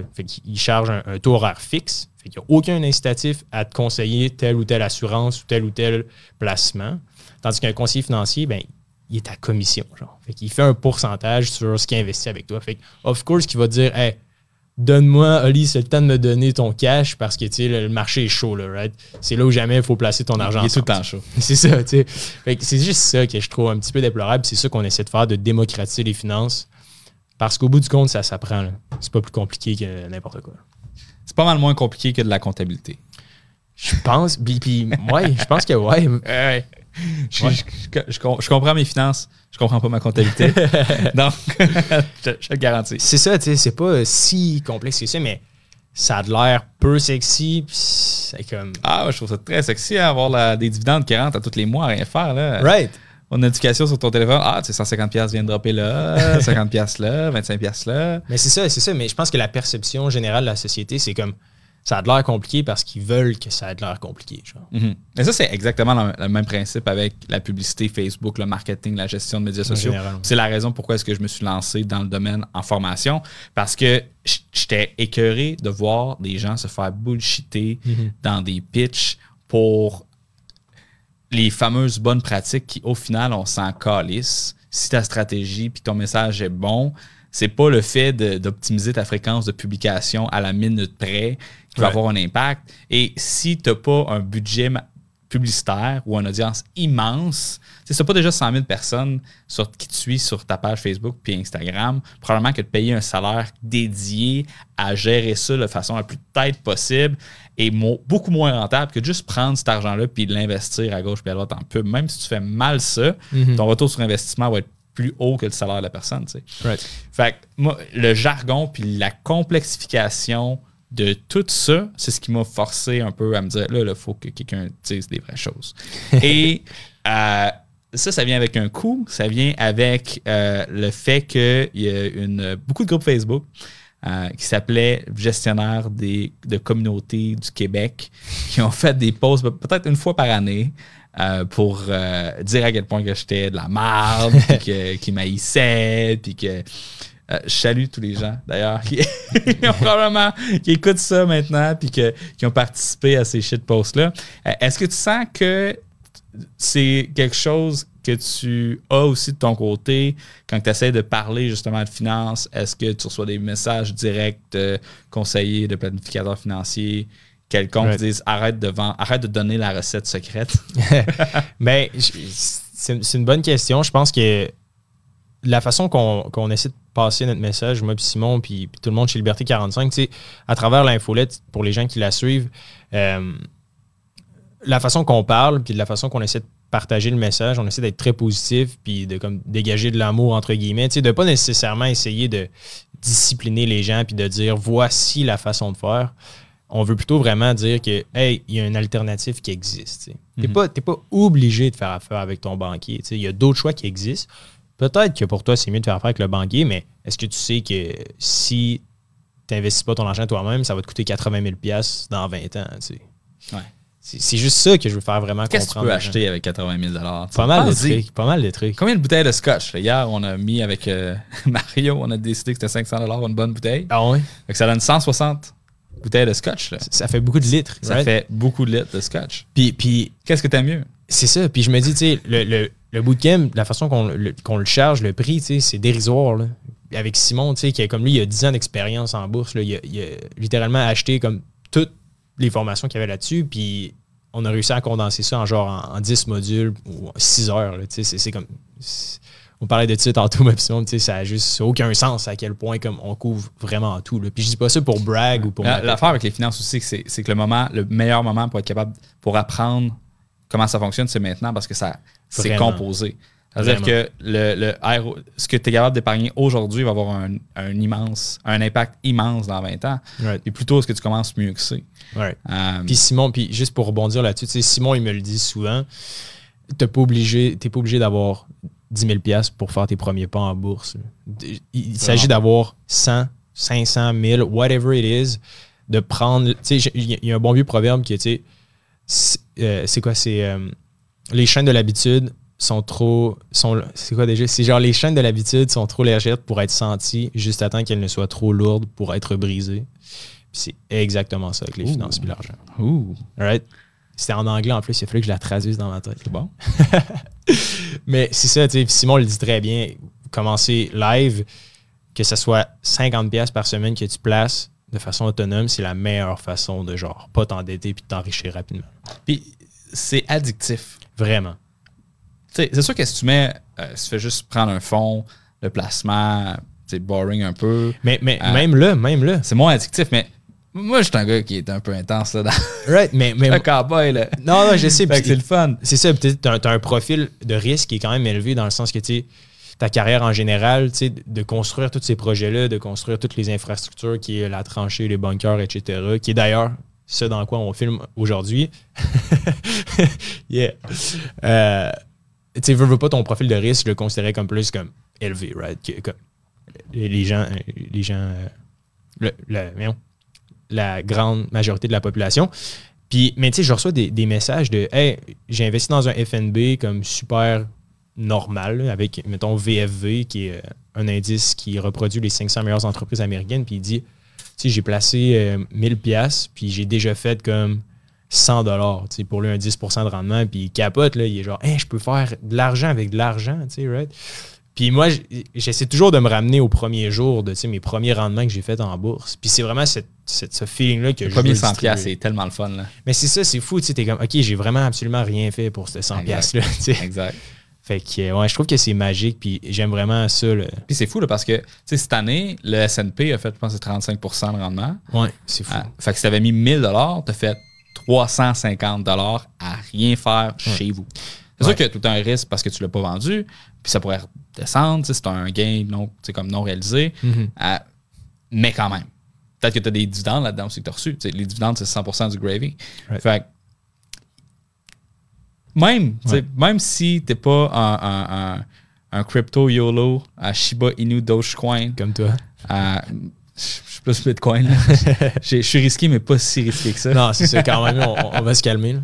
Ils chargent un, un taux horaire fixe il n'y a aucun incitatif à te conseiller telle ou telle assurance ou tel ou tel placement. Tandis qu'un conseiller financier, ben, il est à commission. Genre. Fait qu'il fait un pourcentage sur ce qu'il investit avec toi. Fait of course, il va te dire Hey, donne-moi, Oli, c'est le temps de me donner ton cash parce que le, le marché est chaud, là, right? C'est là où jamais il faut placer ton argent. Il est tout le temps chaud. <laughs> c'est ça, tu sais. c'est juste ça que je trouve un petit peu déplorable. C'est ça qu'on essaie de faire, de démocratiser les finances Parce qu'au bout du compte, ça s'apprend. C'est pas plus compliqué que n'importe quoi. C'est pas mal moins compliqué que de la comptabilité. Je pense. Puis, ouais, je pense que ouais. <laughs> Ouais. Je, je- je- je com- je comprends mes finances, je comprends pas ma comptabilité. <laughs> Donc, <laughs> je, te le garantis. C'est ça, tu sais, c'est pas si complexe que ça, mais ça a de l'air peu sexy. C'est comme. Ah, je trouve ça très sexy, hein, avoir la- des dividendes qui rentrent à tous les mois à rien faire. Là. Right. Une notification sur ton téléphone. Ah, tu sais, 150$ piastres vient de dropper là, <laughs> 50$ là, 25$ piastres là. Mais c'est ça, c'est ça. Mais je pense que la perception générale de la société, c'est comme. Ça a de l'air compliqué parce qu'ils veulent que ça ait de l'air compliqué. Genre. Mhm. Mais ça, c'est exactement le, le même principe avec la publicité, Facebook, le marketing, la gestion de médias sociaux. C'est la raison pourquoi est-ce que je me suis lancé dans le domaine en formation. Parce que j'étais écœuré de voir des gens se faire bullshiter dans des pitchs pour les fameuses bonnes pratiques qui, au final, on s'en calisse. Si ta stratégie puis ton message est bon, c'est pas le fait d'optimiser ta fréquence de publication à la minute près qui va avoir un impact. Et si tu n'as pas un budget publicitaire ou une audience immense, tu sais, pas déjà 100 000 personnes sur, qui te suivent sur ta page Facebook puis Instagram, probablement que de payer un salaire dédié à gérer ça de façon la plus tête possible est mo- beaucoup moins rentable que juste prendre cet argent-là puis de l'investir à gauche puis à droite en pub. Même si tu fais mal ça, ton retour sur investissement va être plus haut que le salaire de la personne. tu sais. Right. Fait que moi, le jargon puis la complexification de tout ça, c'est ce qui m'a forcé un peu à me dire là, il faut que quelqu'un dise des vraies choses. <laughs> Et euh, ça, ça vient avec un coût. Ça vient avec euh, le fait qu'il y a une, beaucoup de groupes Facebook euh, qui s'appelaient Gestionnaires des, de communautés du Québec qui ont fait des posts peut-être une fois par année. euh, pour euh, dire à quel point que j'étais de la merde, puis que- <laughs> qu'ils m'haïssaient, puis que euh, je salue tous les gens, d'ailleurs, qui, qui ont probablement, qui écoutent ça maintenant, puis que- qui ont participé à ces shit posts-là. Euh, Est-ce que tu sens que c'est quelque chose que tu as aussi de ton côté quand tu essaies de parler justement de finances? Est-ce que tu reçois des messages directs de conseillers, de planificateurs financiers, quelconques Right. qui disent arrête de, vendre- arrête de donner la recette secrète? Mais <laughs> je- c'est une bonne question. Je pense que la façon qu'on qu'on essaie de passer notre message, moi puis Simon, puis, tout le monde chez Liberté 45, tu sais, à travers l'infolette, pour les gens qui la suivent, euh, la façon qu'on parle, puis de la façon qu'on essaie de partager le message, on essaie d'être très positif, puis de comme dégager de l'amour, entre guillemets, tu sais, de pas nécessairement essayer de discipliner les gens, puis de dire voici la façon de faire. On veut plutôt vraiment dire que, hey, il y a une alternative qui existe. tu. T'es Mhm. pas, t'es pas obligé de faire affaire avec ton banquier. tu sais. Il y a d'autres choix qui existent. Peut-être que pour toi, c'est mieux de faire affaire avec le banquier, mais est-ce que tu sais que si tu n'investis pas ton argent toi-même, ça va te coûter 80 000 dans 20 ans? tu sais? Ouais. C'est juste ça que je veux faire vraiment Qu'est-ce que tu comprendre. peux acheter avec 80 000 tu sais? Pas mal de trucs. Pas mal de trucs. Combien de bouteilles de scotch? là? Hier, on a mis avec euh, <laughs> Mario, on a décidé que c'était 500 une bonne bouteille. Ah ouais? Fait que ça donne 160 bouteilles de scotch. Là. Ça fait beaucoup de litres. Ça right? fait beaucoup de litres de scotch. Puis, puis Qu'est-ce que t'aimes mieux? c'est ça. Puis je me dis, tu sais, le, le, le bootcamp, la façon qu'on le, qu'on le charge, le prix, tu sais, c'est dérisoire. Là. Avec Simon, tu sais, qui a, comme lui, il a 10 ans d'expérience en bourse. Là, il, a, il a littéralement acheté comme toutes les formations qu'il y avait là-dessus. Puis on a réussi à condenser ça en genre en, en 10 modules ou 6 heures. c'est, comme. on parlait de ça tantôt, mais ça a juste aucun sens à quel point comme on couvre vraiment tout. Là. Puis je dis pas ça pour brag ou pour. La- L'affaire avec les finances aussi, c'est que le moment, le meilleur moment pour être capable, pour apprendre comment ça fonctionne, c'est maintenant parce que ça c'est composé. C'est-à-dire que le, le ce que tu es capable d'épargner aujourd'hui va avoir un, un immense, un impact immense dans 20 ans. Right. Et plutôt, est-ce que tu commences mieux que c'est? Ouais. Euh, Puis Simon, puis juste pour rebondir là-dessus, tu Simon, il me le dit souvent, t'es pas obligé, t'es pas obligé d'avoir 10 000 piastres pour faire tes premiers pas en bourse. Il, il s'agit d'avoir 100, 500 000, whatever it is, de prendre, tu sais, il y a- un bon vieux proverbe qui est, tu sais, c'est euh, c'est quoi, c'est euh, les chaînes de l'habitude sont trop, sont, c'est quoi déjà, c'est genre les chaînes de l'habitude sont trop légères pour être senties juste à temps qu'elles ne soient trop lourdes pour être brisées. Puis c'est exactement ça avec les finances et l'argent. ouh, Alright? C'était en anglais en plus, il a fallu que je la traduise dans ma tête. c'est bon. <laughs> Mais c'est ça, tu sais, Simon le dit très bien, commencer live, que ce soit 50$ piastres par semaine que tu places de façon autonome, c'est la meilleure façon de genre pas t'endetter puis de t'enrichir rapidement. Puis c'est addictif. Vraiment. C'est sûr que si tu mets, euh, si tu fais juste prendre un fonds, le placement, c'est boring un peu. Mais, mais Ah. même là, même là. C'est moins addictif, mais moi, je suis un gars qui est un peu intense là, dans <laughs> Right, mais, mais <laughs> le cowboy. Là. non, non, je sais. <laughs> C'est le fun. C'est ça, peut-être t'as, un profil de risque qui est quand même élevé dans le sens que tu sais, ta carrière en général, tu sais, de construire tous ces projets-là, de construire toutes les infrastructures qui est la tranchée, les bunkers, etc., qui est d'ailleurs ce dans quoi on filme aujourd'hui. yeah. Euh, tu veux, veux pas ton profil de risque, je le considérais comme plus comme élevé, right? Que- comme les gens, les gens, euh, le- le- la grande majorité de la population. Puis, mais tu sais, je reçois des, des messages de Hey, j'ai investi dans un FNB comme super normal, avec, mettons, VFV, qui est euh, un indice qui reproduit les 500 meilleures entreprises américaines. Puis il dit Tu sais, j'ai placé euh, 1000 pièces puis j'ai déjà fait comme 100 dollars pour lui un 10% de rendement. Puis il capote, là, il est genre Hey, je peux faire de l'argent avec de l'argent, tu sais, right? Puis moi, j'essaie toujours de me ramener au premier jour de mes premiers rendements que j'ai fait en bourse. Puis c'est vraiment cette, cette- ce feeling-là que Le je premier veux 100 distribuer. piastres, c'est tellement le fun. Là. Mais c'est ça, c'est fou, tu sais, t'es comme, OK, j'ai vraiment absolument rien fait pour ce 100 Exact. piastres là, tu sais. Exact. Fait que, euh, ouais, je trouve que c'est magique, puis j'aime vraiment ça, là. Puis c'est fou là, parce que tu sais, cette année, le S&P a fait, je pense, 35% de rendement. Ouais, c'est fou. Ah, fait que si tu avais mis 1000 tu as fait 350 à rien faire chez vous. C'est Ouais. sûr que tout un risque parce que tu l'as pas vendu, puis ça pourrait descendre, tu sais, c'est un gain non, comme non réalisé. Mhm. Ah, mais quand même, peut-être que tu as des dividendes là-dedans aussi que tu as reçus. Les dividendes, c'est 100 du gravy. Right. Fait même, Ouais. même si tu n'es pas un, un- un- un crypto YOLO à Shiba Inu Dogecoin, Comme toi. à- je suis plus Bitcoin. <laughs> Je suis risqué, mais pas si risqué que ça. Non, c'est ça, quand même, on, on va se calmer, là.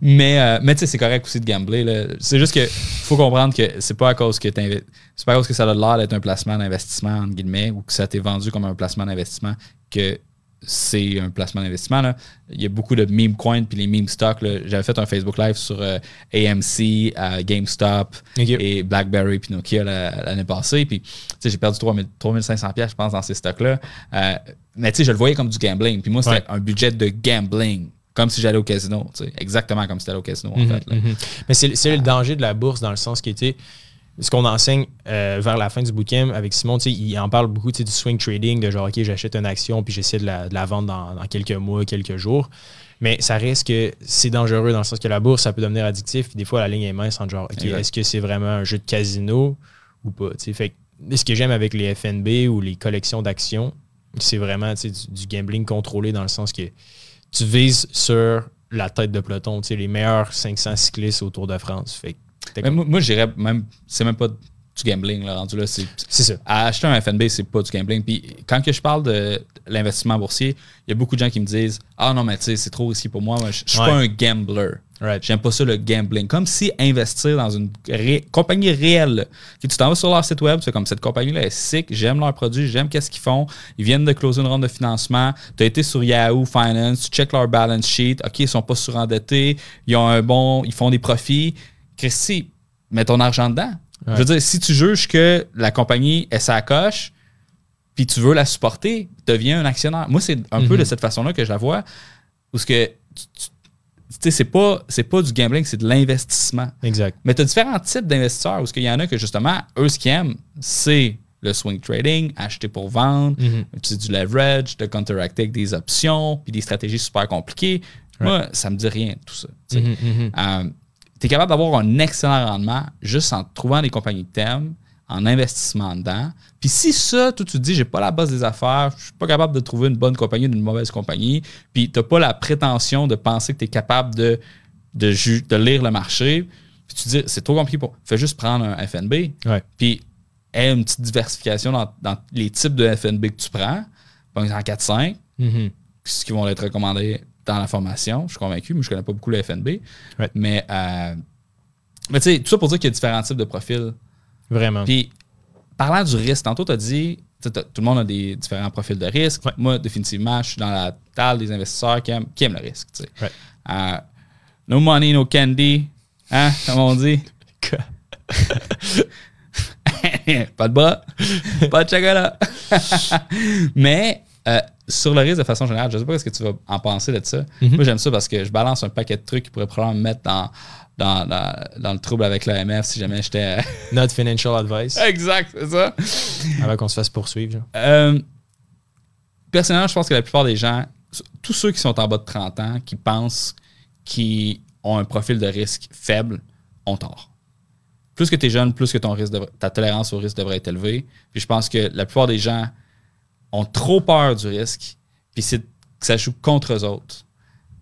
Mais, euh, mais tu sais, c'est correct aussi de gambler. C'est juste que faut comprendre que c'est pas à cause que c'est pas à cause que ça a l'air d'être un placement d'investissement, entre guillemets, ou que ça t'est vendu comme un placement d'investissement que c'est un placement d'investissement. là. Il y a beaucoup de meme coins puis les meme stocks. là. J'avais fait un Facebook Live sur euh, AMC, euh, GameStop et BlackBerry puis Nokia la- l'année passée. Puis j'ai perdu 3000 3500 pièces, je pense, dans ces stocks-là. Euh, mais tu sais, je le voyais comme du gambling. Puis moi, c'était Ouais. un budget de gambling. Comme si j'allais au casino. Exactement comme si j'allais au casino, en Mhm, fait. là. mhm. Mais c'est c'est le danger de la bourse dans le sens qui était ce qu'on enseigne euh, vers la fin du bootcamp avec Simon, il en parle beaucoup du swing trading, de genre, OK, j'achète une action puis j'essaie de la, de la vendre dans, dans quelques mois, quelques jours. Mais ça reste que c'est dangereux dans le sens que la bourse, ça peut devenir addictif. Puis des fois, la ligne est mince entre genre, OK, est-ce que c'est vraiment un jeu de casino ou pas? Fait que ce que j'aime avec les FNB ou les collections d'actions, c'est vraiment du, du gambling contrôlé dans le sens que tu vises sur la tête de peloton, les meilleurs 500 cyclistes au Tour de France. Fait moi, moi, je dirais même, c'est même pas du gambling, là, rendu là. C'est, ça. à acheter un FNB, c'est pas du gambling. Puis quand que je parle de l'investissement boursier, il y a beaucoup de gens qui me disent Ah non, mais tu sais, c'est trop risqué pour moi. Moi, je je suis Ouais. pas un gambler. Right. J'aime pas ça le gambling. Comme si investir dans une ré- compagnie réelle, que tu t'en vas sur leur site web, c'est comme cette compagnie-là est sick, j'aime leurs produits, j'aime qu'est-ce qu'ils font. Ils viennent de closer une ronde de financement. Tu as été sur Yahoo Finance, tu check leur balance sheet. OK, ils sont pas surendettés, ils ont un bon, ils font des profits. Christy, mets ton argent dedans. Je veux dire, si tu juges que la compagnie est sa coche, puis tu veux la supporter, deviens un actionnaire. Moi, c'est un peu de cette façon-là que je la vois. Où ce que tu- tu- c'est pas, pas du gambling, c'est de l'investissement. Exact. Mais tu as différents types d'investisseurs où il y en a que justement, eux, ce qu'ils aiment, c'est le swing trading, acheter pour vendre, Mhm. utiliser du leverage, de counteracter avec des options, puis des stratégies super compliquées. Moi, ça me dit rien, tout ça. Mhm, mhm. Tu es capable d'avoir un excellent rendement juste en trouvant des compagnies que t'aimes, en investissement dedans. Puis si ça, toi, tu te dis, j'ai pas la base des affaires, je suis pas capable de trouver une bonne compagnie d'une mauvaise compagnie, puis t'as pas la prétention de penser que tu es capable de, de, lire le marché, puis tu te dis, c'est trop compliqué pour. Fais juste prendre un FNB, Ouais. puis aie une petite diversification dans, dans les types de FNB que tu prends. Par exemple, 4-5, Mhm. ce qui vont être recommandés dans la formation. Je suis convaincu, mais je connais pas beaucoup le FNB. Mais, euh, mais tu sais, tout ça pour dire qu'il y a différents types de profils. Vraiment. Puis, parlant du risque, tantôt, tu as dit, t'as- tout le monde a des différents profils de risque. Ouais. Moi, définitivement, je suis dans la table des investisseurs qui aiment, qui aiment le risque. tu sais. Right. Euh, no money, no candy. Hein, comme on dit. <laughs> <laughs> pas de bras, pas de chocolat. <laughs> Mais euh, sur le risque de façon générale, je sais pas ce que tu vas en penser de ça. Mhm. Moi, j'aime ça parce que je balance un paquet de trucs qui pourraient probablement me mettre dans, dans, dans, dans le trouble avec l'AMF si jamais j'étais. <laughs> Not financial advice. exact, c'est ça. Avant qu'on se fasse poursuivre. genre. Euh, personnellement, je pense que la plupart des gens, tous ceux qui sont en bas de 30 ans, qui pensent qu'ils ont un profil de risque faible, ont tort. Plus que tu es jeune, plus que ton risque ta tolérance au risque devrait être élevée. Puis je pense que la plupart des gens ont trop peur du risque, puis c'est que ça joue contre eux autres,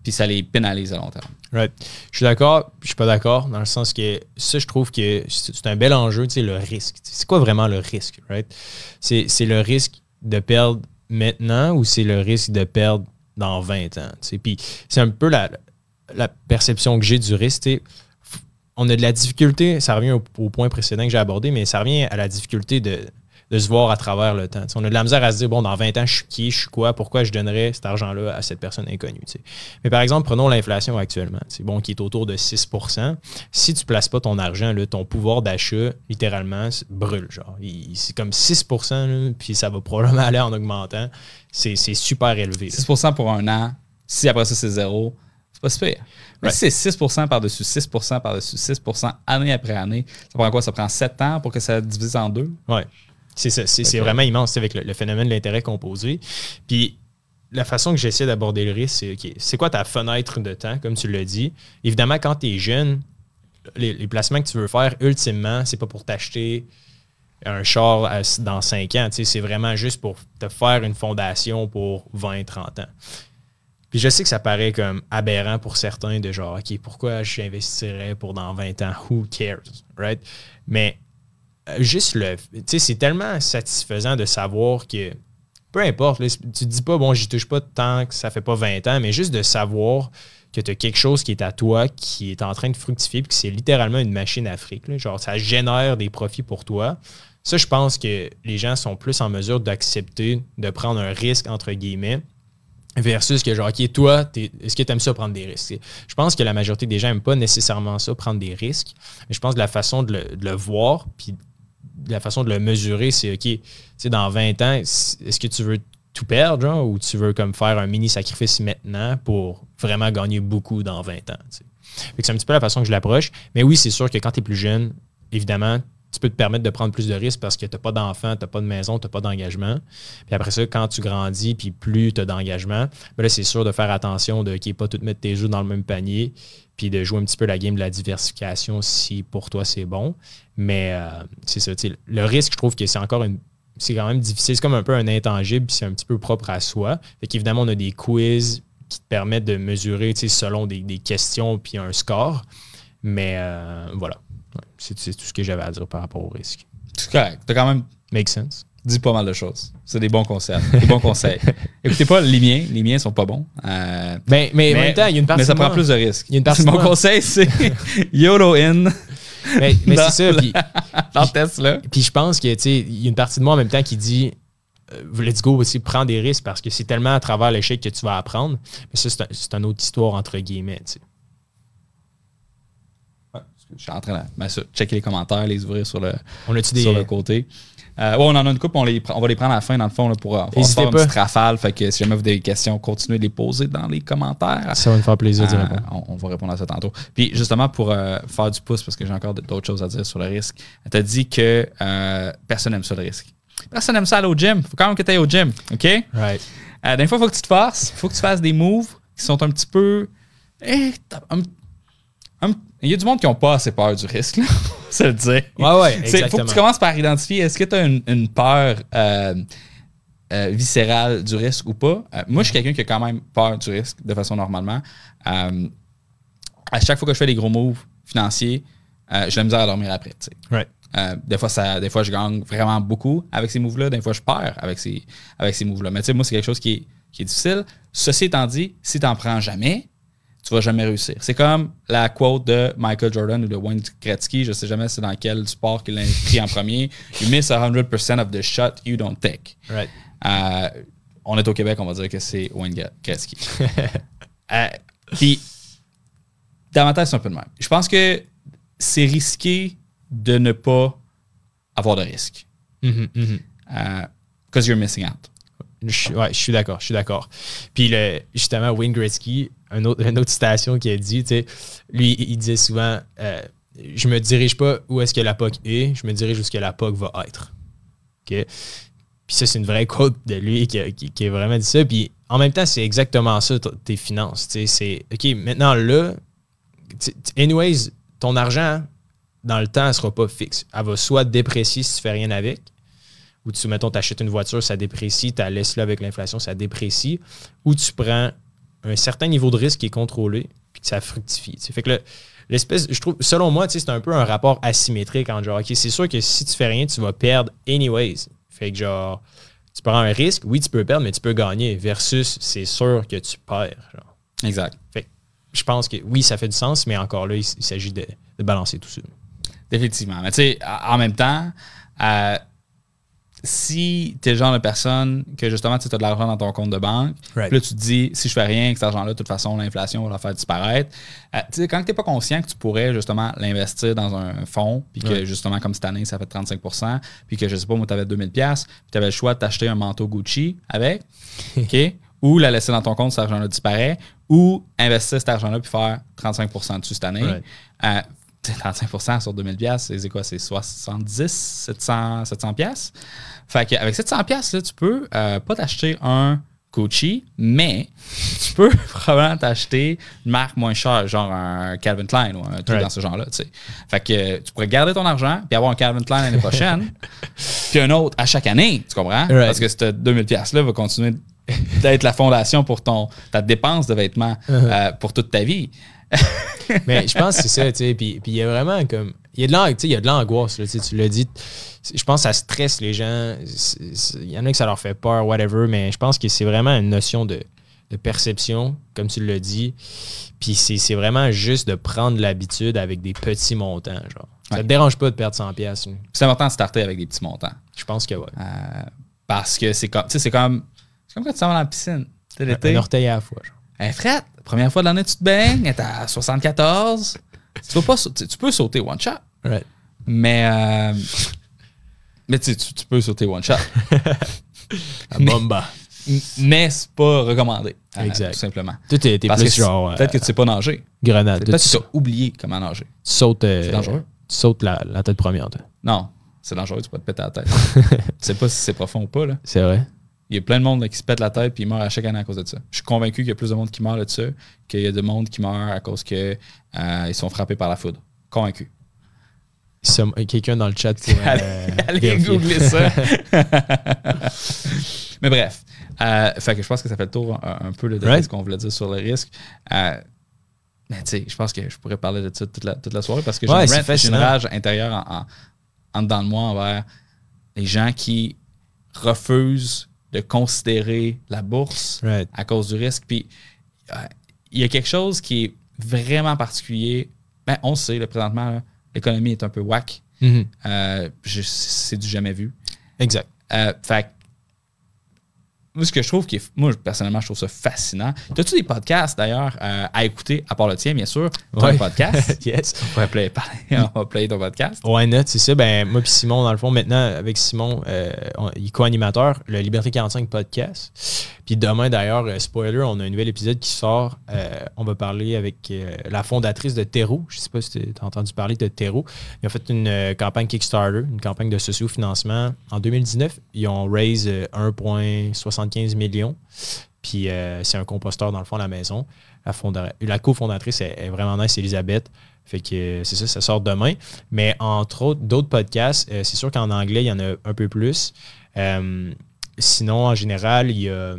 puis ça les pénalise à long terme. Right. Je suis d'accord, je suis pas d'accord, dans le sens que ça, je trouve que c'est un bel enjeu, tu sais, le risque. C'est quoi vraiment le risque, right? C'est le risque de perdre maintenant ou c'est le risque de perdre dans 20 ans? tu sais? Puis c'est un peu la, perception que j'ai du risque. On a de la difficulté, ça revient au point précédent que j'ai abordé, mais ça revient à la difficulté de, de se voir à travers le temps. On a de la misère à se dire, bon, dans 20 ans, je suis qui, je suis quoi, pourquoi je donnerais cet argent-là à cette personne inconnue. Mais par exemple, prenons l'inflation actuellement, c'est bon, qui est autour de 6% Si tu ne places pas ton argent, là, ton pouvoir d'achat, littéralement, brûle. Genre. C'est comme 6 là, puis ça va probablement aller en augmentant. C'est c'est super élevé. là. 6% pour un an, si après ça c'est zéro, c'est pas super. Mais Right. si c'est 6% par-dessus 6% par-dessus 6% année après année, ça prend quoi? Ça prend 7 ans pour que ça divise en deux? Ouais. C'est ça. C'est vraiment immense avec le, le phénomène de l'intérêt composé. Puis la façon que j'essaie d'aborder le risque, c'est c'est quoi ta fenêtre de temps, comme tu l'as dit? Évidemment, quand tu es jeune, les, les placements que tu veux faire, ultimement, c'est pas pour t'acheter un char à- dans 5 ans. C'est vraiment juste pour te faire une fondation pour 20, 30 ans. Puis je sais que ça paraît comme aberrant pour certains de genre, OK, pourquoi j'investirais pour dans 20 ans? Who cares? Right? Mais juste le. Tu sais, c'est tellement satisfaisant de savoir que peu importe, tu te dis pas, bon, j'y touche pas tant que ça fait pas 20 ans, mais juste de savoir que tu as quelque chose qui est à toi, qui est en train de fructifier, puis que c'est littéralement une machine à fric. là. Genre, ça génère des profits pour toi. Ça, je pense que les gens sont plus en mesure d'accepter de prendre un risque, entre guillemets, versus que, genre, OK, toi, est-ce que tu aimes ça prendre des risques? Je pense que la majorité des gens n'aiment pas nécessairement ça, prendre des risques. Mais je pense que la façon de le, de le voir, puis la façon de le mesurer, c'est OK, tu sais, dans 20 ans, est-ce que tu veux tout perdre, ou tu veux comme faire un mini sacrifice maintenant pour vraiment gagner beaucoup dans 20 ans? C'est un petit peu la façon que je l'approche. Mais oui, c'est sûr que quand tu es plus jeune, évidemment, tu peux te permettre de prendre plus de risques parce que tu n'as pas d'enfant, tu n'as pas de maison, tu n'as pas d'engagement. Puis après ça, quand tu grandis, puis plus tu as d'engagement, ben là, c'est sûr de faire attention de ne pas tout mettre tes œufs dans le même panier, puis de jouer un petit peu la game de la diversification si pour toi c'est bon. Mais euh, c'est ça, le risque, je trouve que c'est encore une. C'est quand même difficile. C'est comme un peu un intangible, puis c'est un petit peu propre à soi. Fait qu'évidemment, on a des quiz qui te permettent de mesurer selon des, des questions puis un score. Mais euh, voilà. C'est tout ce que j'avais à dire par rapport au risque. C'est correct. T'as quand même Make sense? dit pas mal de choses. C'est des bons conseils. Des bons conseils. <laughs> Écoutez pas les miens. Les miens sont pas bons. Euh, Ben, mais, en même temps, il y a une partie mais ça prend plus de risques. il y a une partie <laughs> Mon conseil, c'est <laughs> YOLO in Mais, mais c'est ça. Puis, dans Tesla. puis je pense que, tu sais, il y a une partie de moi en même temps qui dit euh, let's go aussi, prends des risques parce que c'est tellement à travers l'échec que tu vas apprendre. Mais ça, c'est un- c'est une autre histoire entre guillemets. tu sais. Je suis en train de ça, checker les commentaires, les ouvrir sur le, On a-tu des. sur le côté. Euh, ouais, on en a une coupe, on, les, on va les prendre à la fin, dans le fond, là, pour, euh, se faire une pas. petite rafale. Fait que si jamais vous avez des questions, continuez de les poser dans les commentaires. Ça va me faire plaisir d'y Euh, répondre. on, on va répondre à ça tantôt. Puis justement, pour euh, faire du pouce, parce que j'ai encore d'autres choses à dire sur le risque, tu as dit que personne n'aime ça le risque. Personne n'aime ça aller au gym. faut quand même que tu ailles au gym. OK? Right. Des fois, il faut que tu te fasses. Il faut que tu fasses des moves qui sont un petit peu. eh, un- Il y a du monde qui n'a pas assez peur du risque, là. <laughs> Ça le dire. Ouais, ouais, Il faut que tu commences par identifier est-ce que tu as une, une peur euh, euh, viscérale du risque ou pas? Euh, moi, je suis quelqu'un qui a quand même peur du risque de façon normalement. À chaque fois que je fais des gros moves financiers, j'ai la misère à dormir après. Right. Des, fois, ça, des fois, je gagne vraiment beaucoup avec ces moves-là. Des fois, je perds avec ces, avec ces moves-là. Mais tu sais, moi, c'est quelque chose qui est, qui est difficile. Ceci étant dit, si tu n'en prends jamais, tu vas jamais réussir. C'est comme la quote de Michael Jordan ou de Wayne Gretzky, je sais jamais c'est dans quel sport qu'il l'a inscrit en premier. You miss 100% of the shot you don't take. Right. Euh, on est au Québec, on va dire que c'est Wayne Gretzky. <laughs> Euh, Puis, tête, c'est un peu le même. Je pense que c'est risqué de ne pas avoir de risque. Mhm, mhm. Euh, Because you're missing out. Je, ouais, je suis d'accord, je suis d'accord. Puis le, justement, Wayne Gretzky, un autre, une autre citation qui a dit, lui, il disait souvent euh, Je me dirige pas où est-ce que la POC est, je me dirige où est-ce que la POC va être. Puis ça, c'est une vraie quote de lui qui, qui, a vraiment dit ça. Puis en même temps, c'est exactement ça, tes finances. C'est OK, maintenant là, anyways, ton argent, dans le temps, elle sera pas fixe. Elle va soit déprécier si tu fais rien avec, ou tu, mettons, t'achètes une voiture, ça déprécie, tu la laisses là avec l'inflation, ça déprécie, ou tu prends un certain niveau de risque qui est contrôlé, puis que ça fructifie. tu sais. Fait que l'espèce, je trouve, selon moi, c'est un peu un rapport asymétrique entre genre, OK, c'est sûr que si tu fais rien, tu vas perdre anyways. Fait que genre, tu prends un risque, oui, tu peux perdre, mais tu peux gagner, versus c'est sûr que tu perds. genre. Exact. Je pense que oui, ça fait du sens, mais encore là, il s'agit de, de balancer tout ça. Définitivement. Mais tu sais, en même temps, euh, si tu es le genre de personne que justement tu as de l'argent dans ton compte de banque, Right. puis là tu te dis si je fais rien, que cet argent-là, de toute façon, l'inflation va la faire disparaître. euh, quand tu n'es pas conscient que tu pourrais justement l'investir dans un fonds, puis que justement, comme cette année, ça fait 35% puis que je sais pas, moi, tu avais 2000$, puis tu avais le choix de t'acheter un manteau Gucci avec, <laughs> OK? Ou la laisser dans ton compte, cet argent-là disparaît, ou investir cet argent-là puis faire 35% dessus cette année. Right. Euh, 35% sur 2000 pièces, c'est quoi? C'est 70, 700, 700 pièces. Fait qu'avec 700 pièces, là, tu peux euh, pas t'acheter un Gucci, mais tu peux <laughs> probablement t'acheter une marque moins chère, genre un Calvin Klein ou un truc Right. dans ce genre-là, tu sais. Fait que tu pourrais garder ton argent puis avoir un Calvin Klein l'année prochaine, <laughs> puis un autre à chaque année, tu comprends? Right. Parce que cette 2000 pièces-là va continuer d'être la fondation pour ton, ta dépense de vêtements euh, pour toute ta vie. <laughs> Mais je pense que c'est ça, tu sais. Puis puis il y a vraiment comme. Il y a de l'angoisse, tu sais, tu l'as dit. Je pense que ça stresse les gens. Il y en a que ça leur fait peur, whatever, mais je pense que c'est vraiment une notion de, de perception, comme tu l'as dit. Puis c'est c'est vraiment juste de prendre l'habitude avec des petits montants, genre. Ça Ouais. te dérange pas de perdre 100$. piastres, là. C'est important de starter avec des petits montants. Je pense que ouais. Euh, parce que c'est comme, tu sais, c'est comme, c'est comme quand tu vas dans la piscine. L'été. Un orteil à la fois. genre. Hey, Fred, première fois de l'année, tu te baignes, t'es à 74. tu, pas, tu, tu peux sauter one shot, Right. mais, euh, mais tu, peux sauter one shot. <laughs> Bomba. Mais c'est pas recommandé. euh, Exact. tout simplement. Toi, t'es t'es Parce plus genre. euh, peut-être que tu sais pas nager. grenade. Peut-être que tu as oublié comment nager. tu sautes. euh, C'est dangereux. Tu sautes la, la tête première, toi. Non, c'est dangereux, tu peux te péter la tête. <laughs> tu sais pas si c'est profond ou pas. Là. C'est vrai. Il y a plein de monde là, qui se pète la tête puis ils meurent à chaque année à cause de ça. Je suis convaincu qu'il y a plus de monde qui meurt de ça qu'il y a de monde qui meurt à cause que euh, sont frappés par la foudre. Convaincu. Quelqu'un dans le chat pour. <laughs> euh, Allez googler ça. <laughs> Mais bref. Euh, fait que je pense que ça fait le tour un, un peu de Right. ce qu'on voulait dire sur le risque. Euh, mais tu sais, je pense que je pourrais parler de ça toute la, toute la soirée parce que j'ai Ouais, une, j'ai rage intérieure en, en, en dedans de moi envers les gens qui refusent de considérer la bourse Right. à cause du risque. Puis euh, il y a quelque chose qui est vraiment particulier. Ben, on sait, là, présentement, l'économie est un peu whack. Mhm. Euh, c'est du jamais vu. Exact. Euh, fait moi, ce que je trouve qui est. Moi, personnellement, je trouve ça fascinant. As-tu des podcasts d'ailleurs euh, à écouter, à part le tien, bien sûr? T'as un Ouais. podcast? <laughs> yes. on va play, <laughs> on va play ton podcast. Why not? C'est ça. Ben, moi puis Simon, dans le fond, maintenant, avec Simon, euh, on- il est co-animateur, le Liberté 45 podcast. Puis demain, d'ailleurs, euh, spoiler, on a un nouvel épisode qui sort. Euh, on va parler avec euh, la fondatrice de Terreau. Je sais pas si tu as entendu parler de Terreau. Ils ont fait une campagne Kickstarter, une campagne de socio-financement. En 2019, ils ont raise euh, 1,75 millions. Puis c'est un composteur, dans le fond, à la maison. La, la cofondatrice est, est vraiment nice, Elisabeth. Fait que c'est ça, ça sort demain. Mais entre autres, d'autres podcasts, c'est sûr qu'en anglais, il y en a un peu plus. Sinon, en général, il y a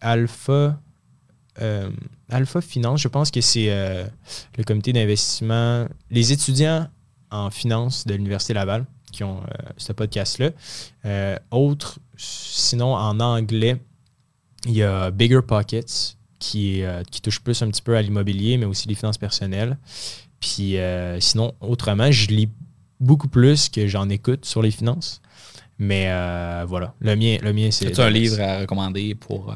Alpha. euh, Alpha Finance, je pense que c'est euh, le comité d'investissement, les étudiants en finance de l'Université Laval qui ont euh, ce podcast-là. Autre, sinon en anglais, il y a Bigger Pockets qui, touche plus un petit peu à l'immobilier, mais aussi les finances personnelles. Puis sinon, autrement, je lis beaucoup plus que j'en écoute sur les finances. Mais voilà, le mien, le mien c'est. Un livre à recommander pour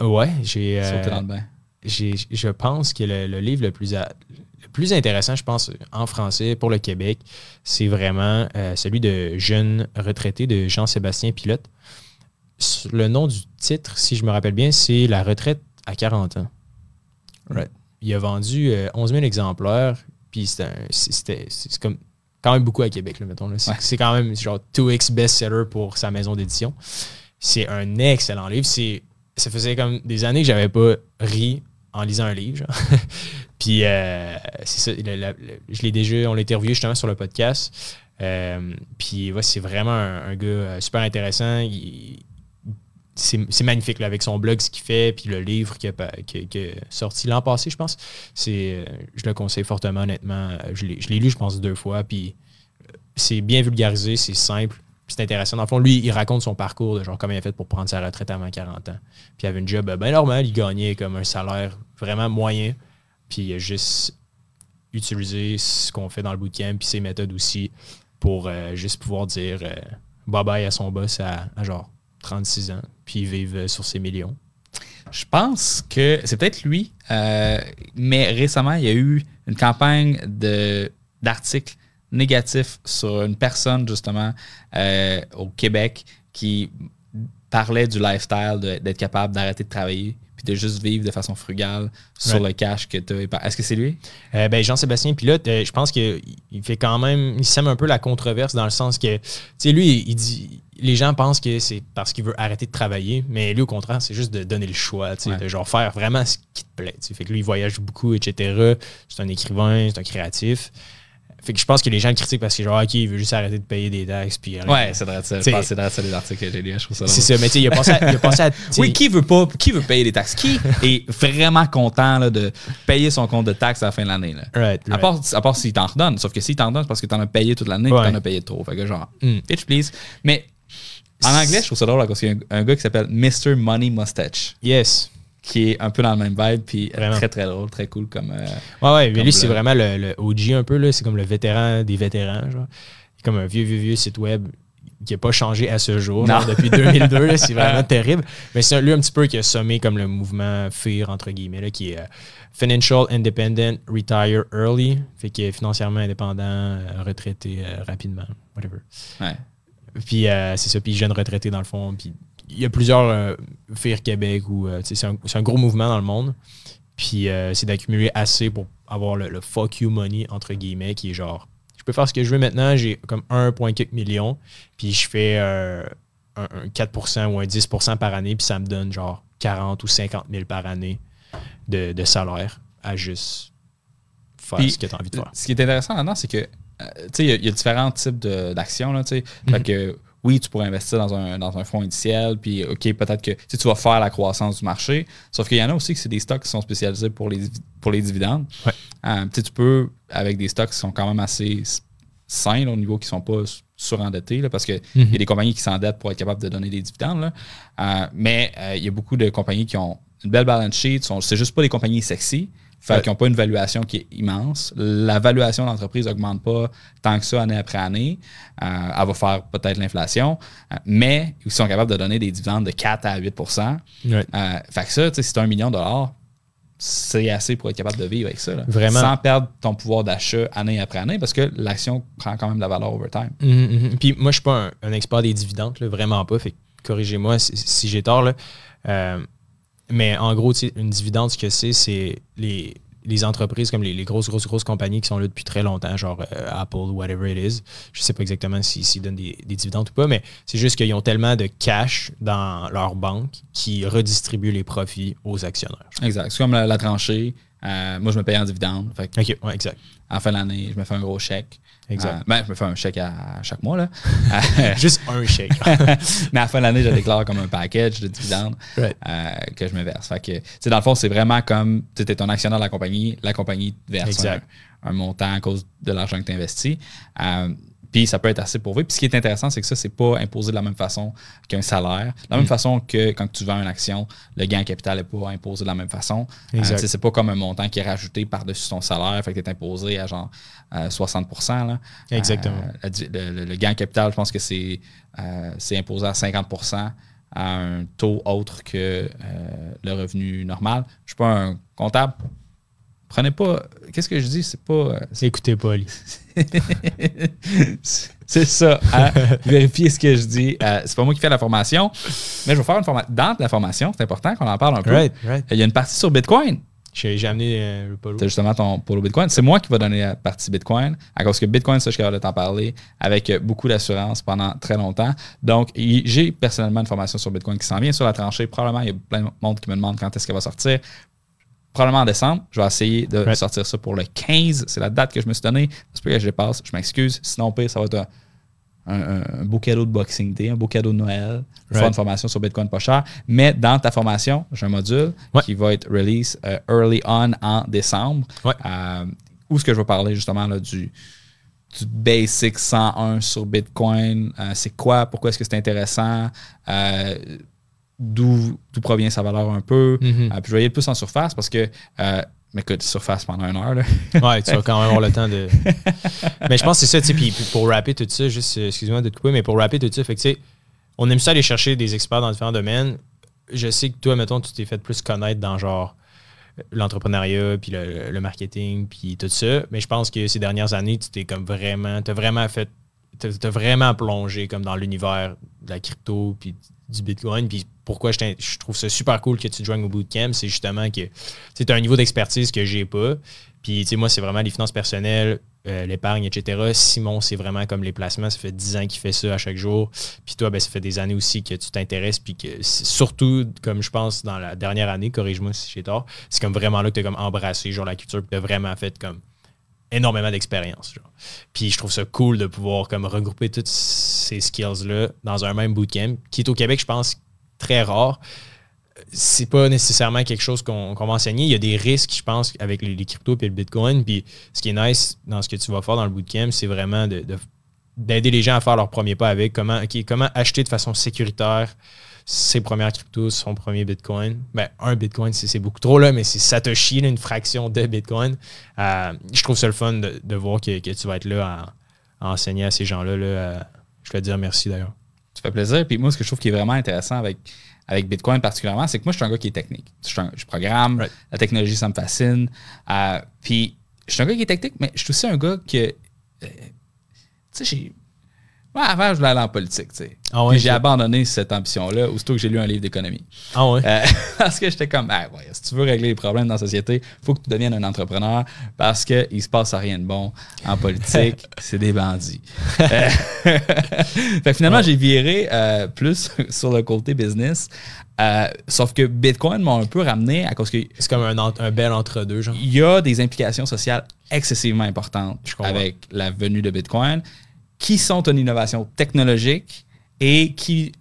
Ouais, j'ai. sauter dans le bain? je pense que le, le livre le plus, le plus intéressant, je pense, en français pour le Québec, c'est vraiment euh, celui de Jeunes retraités de Jean-Sébastien Pilote. le nom du titre, si je me rappelle bien, c'est La retraite à 40 ans. Right. Il a vendu euh, 11 000 exemplaires, puis c'était comme quand même beaucoup à Québec, là, mettons. là. C'est Ouais. c'est quand même genre 2X best-seller pour sa maison d'édition. C'est un excellent livre. C'est- Ça faisait comme des années que j'avais pas ri en lisant un livre. <laughs> puis euh, c'est ça, je l'ai déjà, on l'a interviewé justement sur le podcast. Euh, puis c'est vraiment un, gars euh, super intéressant. C'est magnifique là, avec son blog, ce qu'il fait, puis le livre qui a, sorti l'an passé, je pense. C'est, je le conseille fortement, honnêtement. Je l'ai lu, je pense, deux fois, puis c'est bien vulgarisé, c'est simple, c'est intéressant. Dans le fond, lui, il raconte son parcours de genre comment il a fait pour prendre sa retraite avant 40 ans. Puis il avait une job bien normal, il gagnait comme un salaire vraiment moyen, puis il a juste utilisé ce qu'on fait dans le bootcamp, puis ses méthodes aussi, pour euh, juste pouvoir dire euh, bye-bye à son boss à, genre 36 ans, puis vivre sur ses millions. Je pense que c'est peut-être lui, euh, mais récemment, il y a eu une campagne d'articles négatifs sur une personne, justement, euh, au Québec qui parlait du lifestyle, d'être capable d'arrêter de travailler puis de juste vivre de façon frugale sur le cash que tu as. Est-ce que c'est lui? Euh, ben, Jean-Sébastien Pilote, euh, je pense qu'il il fait quand même, il sème un peu la controverse dans le sens que, tu sais, lui, il dit, les gens pensent que c'est parce qu'il veut arrêter de travailler, mais lui, au contraire, c'est juste de donner le choix, tu sais, Ouais. de genre faire vraiment ce qui te plaît. tu sais. Fait que lui, il voyage beaucoup, etc. C'est un écrivain, c'est un créatif. Fait que je pense que les gens le critiquent parce que, genre, OK, il veut juste arrêter de payer des taxes. Puis, Ouais, c'est vrai. ça. Je pense que c'est dans les articles que j'ai lus. Je trouve ça C'est ça, mais tu sais, il a pensé à. Il a pensé à <laughs> Oui, qui veut pas, qui veut payer des taxes? Qui <laughs> est vraiment content là, de payer son compte de taxes à la fin de l'année? right, À part, à part s'il t'en redonne. Sauf que s'il t'en redonne, c'est parce que t'en as payé toute l'année et Ouais. t'en as payé trop. Fait que genre, Mm. bitch please. Mais en anglais, je trouve ça drôle parce qu'il y a un, un gars qui s'appelle Mr. Money Mustache, Yes. Qui est un peu dans le même vibe, puis euh, Vraiment. très très drôle, très cool comme. euh, Ouais, ouais, mais Comme lui, c'est vraiment le, le OG un peu, là. C'est comme le vétéran des vétérans, genre. Comme un vieux, vieux, vieux site web qui n'a pas changé à ce jour, genre, depuis 2002. là. C'est <laughs> vraiment terrible. Mais c'est lui un petit peu qui a sommé comme le mouvement FIR, entre guillemets, là, qui est euh, Financial Independent Retire Early. Fait qu'il est financièrement indépendant, euh, retraité rapidement, whatever. ouais. Puis c'est ça, puis jeune retraité dans le fond. Puis il y a plusieurs euh, Québec où euh, c'est un, gros mouvement dans le monde. Puis euh, c'est d'accumuler assez pour avoir le, le fuck you money, entre guillemets, qui est genre, je peux faire ce que je veux maintenant, j'ai comme 1,4 million, puis je fais euh, un, un 4% ou un 10% par année, puis ça me donne genre 40 ou 50 000 par année de, de salaire à juste faire Puis, ce que tu as envie de faire. Ce qui est intéressant là-dedans, c'est que, il y a- il y, a différents types d'actions. Mhm. Fait que, oui, tu pourrais investir dans un, dans un fonds indiciel, puis, OK, peut-être que tu vas faire la croissance du marché. Sauf qu'il y en a aussi que c'est des stocks qui sont spécialisés pour les, pour les dividendes. Ouais. Euh, tu peux, avec des stocks qui sont quand même assez sains, là, au niveau qui ne sont pas surendettés, là, parce qu'il Mhm. y a des compagnies qui s'endettent pour être capables de donner des dividendes. là. Euh, mais euh, il y a beaucoup de compagnies qui ont une belle balance sheet. sont- C'est juste pas des compagnies sexy. Fait Ouais. qu'ils n'ont pas une valuation qui est immense. La valuation de l'entreprise n'augmente pas tant que ça année après année. Euh, elle va faire peut-être l'inflation, euh, mais ils sont capables de donner des dividendes de 4 à 8 Ouais. euh, Fait que ça, as un million de dollars, c'est assez pour être capable de vivre avec ça. là. Vraiment. Sans perdre ton pouvoir d'achat année après année parce que l'action prend quand même de la valeur over time. Mhm, mhm. Puis moi, je suis pas un, un expert des dividendes, là, vraiment pas. Fait que corrigez-moi si, si j'ai tort. Là. Mais en gros, une dividende, ce que c'est, c'est les, entreprises comme les, grosses, grosses, grosses compagnies qui sont là depuis très longtemps, genre euh, Apple, whatever it is. Je sais pas exactement s'ils s'ils donnent des, des dividendes ou pas, mais c'est juste qu'ils ont tellement de cash dans leur banque qui redistribuent les profits aux actionnaires. Exact. C'est comme la tranchée. Euh, moi, je me paye en dividende. Fait que OK, ouais, exact. à la fin de l'année, je me fais un gros chèque. Exact. Euh, ben, je me fais un chèque à, à chaque mois. Là. <laughs> Juste un chèque. <laughs> Mais à la fin de l'année, je déclare comme un package de dividendes Right. euh, que je me verse. Fait que, dans le fond, c'est vraiment comme tu es un actionnaire de la compagnie, la compagnie te verse un, un montant à cause de l'argent que tu investis. Puis ça peut être assez pour vous. Puis ce qui est intéressant, c'est que ça, c'est pas imposé de la même façon qu'un salaire. De la même Mm. façon que quand tu vends une action, le gain en capital n'est pas imposé de la même façon. Euh, c'est pas comme un montant qui est rajouté par-dessus ton salaire, fait que tu es imposé à genre euh, 60 là. Exactement. Euh, le, le- le gain en capital, je pense que c'est euh, imposé à 50% à un taux autre que euh, le revenu normal. Je ne suis pas un comptable. prenez pas. Qu'est-ce que je dis? C'est pas. Écoutez pas, Ali. <laughs> <laughs> c'est ça. hein. Vérifiez ce que je dis. Euh, c'est pas moi qui fais la formation, mais je vais faire une formation. Dans la formation, c'est important qu'on en parle un peu. Right, right. Il y a une partie sur Bitcoin. J'ai amené euh, as justement ton polo Bitcoin. C'est moi qui va donner la partie Bitcoin, à cause que Bitcoin, ça, je suis capable de t'en parler avec euh, beaucoup d'assurance pendant très longtemps. Donc, j'ai personnellement une formation sur Bitcoin qui s'en vient sur la tranchée. Probablement, il y a plein de monde qui me demande quand est-ce qu'elle va sortir. Probablement en décembre. Je vais essayer de Right. sortir ça pour le 15. C'est la date que je me suis donnée. C'est pas que je dépasse. Je m'excuse. Sinon, pire, ça va être un, un- un beau cadeau de Boxing Day, un beau cadeau de Noël. Je Right. une formation sur Bitcoin pas cher. Mais dans ta formation, j'ai un module Ouais. qui va être release euh, early on en décembre. Ouais. Euh, où est-ce que je vais parler justement là, du, du Basic 101 sur Bitcoin? Euh, c'est quoi? Pourquoi est-ce que c'est intéressant? D'où d'où provient sa valeur un peu? Mhm. Euh, puis je vais y aller plus en surface parce que, euh, mais écoute, surface pendant une heure. Là. <laughs> Ouais, tu vas quand même avoir le temps de. <laughs> mais je pense que c'est ça, tu sais. Puis pour rapper tout ça, juste, euh, excuse-moi de te couper, mais pour rapper tout ça, fait que tu sais, on aime ça aller chercher des experts dans différents domaines. Je sais que toi, mettons, tu t'es fait plus connaître dans genre l'entrepreneuriat, puis le, le marketing, puis tout ça. Mais je pense que ces dernières années, tu t'es comme vraiment, t'as vraiment fait, t'as vraiment plongé comme dans l'univers de la crypto, puis du Bitcoin. Puis pourquoi je, trouve ça super cool que tu te joignes au bootcamp, c'est justement que as un niveau d'expertise que j'ai pas. Puis, tu sais, moi, c'est vraiment les finances personnelles, euh, l'épargne, etc. Simon, c'est vraiment comme les placements. Ça fait 10 ans qu'il fait ça à chaque jour. Puis toi, ben, ça fait des années aussi que tu t'intéresses. Puis c'est- surtout, comme je pense, dans la dernière année, corrige-moi si j'ai tort, c'est comme vraiment là que tu as comme embrassé genre la culture. Puis tu as vraiment fait comme énormément d'expérience. Puis je trouve ça cool de pouvoir comme regrouper toutes ces skills-là dans un même bootcamp, qui est au Québec, je pense, très rare. C'est pas nécessairement quelque chose qu'on va enseigner. Il y a des risques, je pense, avec les, cryptos et le Bitcoin. Puis ce qui est nice dans ce que tu vas faire dans le bootcamp, c'est vraiment de- de- d'aider les gens à faire leur premier pas avec comment, comment acheter de façon sécuritaire ses premières cryptos, son premier Bitcoin. Ben, un Bitcoin, c'est beaucoup trop, là, mais c'est Satoshi, une fraction de Bitcoin. Euh, je trouve ça le fun de, voir que, tu vas être là à, enseigner à ces gens-là. là, euh, je te dire merci d'ailleurs. Ça fait plaisir. Puis moi, ce que je trouve qui est vraiment intéressant avec, avec Bitcoin particulièrement, c'est que moi, je suis un gars qui est technique. Je, suis un- je programme, Right. la technologie, ça me fascine. Euh, puis je suis un gars qui est technique, mais je suis aussi un gars que. euh, tu sais, j'ai. Moi, avant, je voulais aller en politique, tu sais. Ah ouais, Puis j'ai abandonné cette ambition-là aussitôt que j'ai lu un livre d'économie. Ah ouais? Euh, <laughs> parce que j'étais comme, ah, ouais, si tu veux régler les problèmes dans la société, il faut que tu deviennes un entrepreneur parce qu'il se passe rien de bon en politique. <laughs> c'est des bandits. Euh, <laughs> fait que finalement, j'ai viré euh, plus sur le côté business. Sauf que Bitcoin m'a un peu ramené à cause qu'il c'est comme un, un bel entre-deux, genre. y a des implications sociales excessivement importantes avec la venue de Bitcoin qui sont une innovation technologique et qui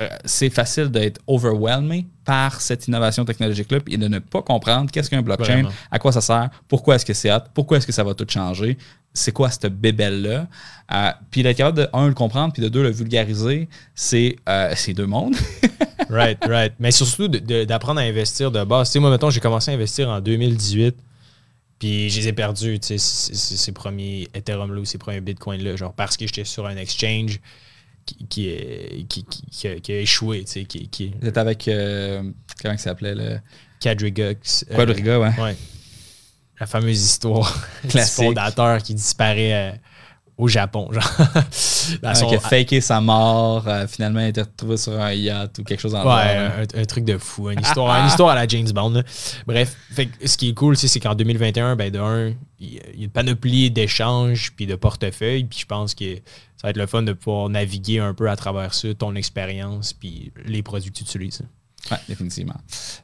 euh, c'est facile d'être overwhelmé par cette innovation technologique-là et de ne pas comprendre qu'est-ce qu'un blockchain, Vraiment. à quoi ça sert, pourquoi est-ce que c'est hot, pourquoi est-ce que ça va tout changer, c'est quoi cette bébelle-là. Euh, puis d'être capable de, un, le comprendre, puis de deux, le vulgariser, c'est euh, deux mondes. <laughs> Right, right. Mais surtout d'apprendre à investir de base. Tu sais, moi, mettons, j'ai commencé à investir en 2018, puis je les ai perdus, tu sais, ces premiers Ethereum-là ou ces premiers Bitcoin-là, genre parce que j'étais sur un exchange qui, qui, est- qui, qui- qui a, qui a échoué, tu sais, qui, qui Vous êtes avec, euh, comment il s'appelait, le Quadriga. euh, Quadriga, ouais. Ouais. La fameuse histoire <laughs> du fondateur qui disparaît euh, au Japon, genre. <laughs> Ah, son- qui a faké sa mort, euh, finalement il été retrouvé sur un yacht ou quelque chose en Ouais, genre. un, un truc de fou. Une histoire, une histoire à la James Bond. là. Bref, fait ce qui est cool, c'est qu'en 2021, ben, de un, il y a il y a une panoplie d'échanges puis de portefeuilles. Puis je pense que ça va être le fun de pouvoir naviguer un peu à travers ça, ton expérience puis les produits que tu utilises. Ouais, définitivement.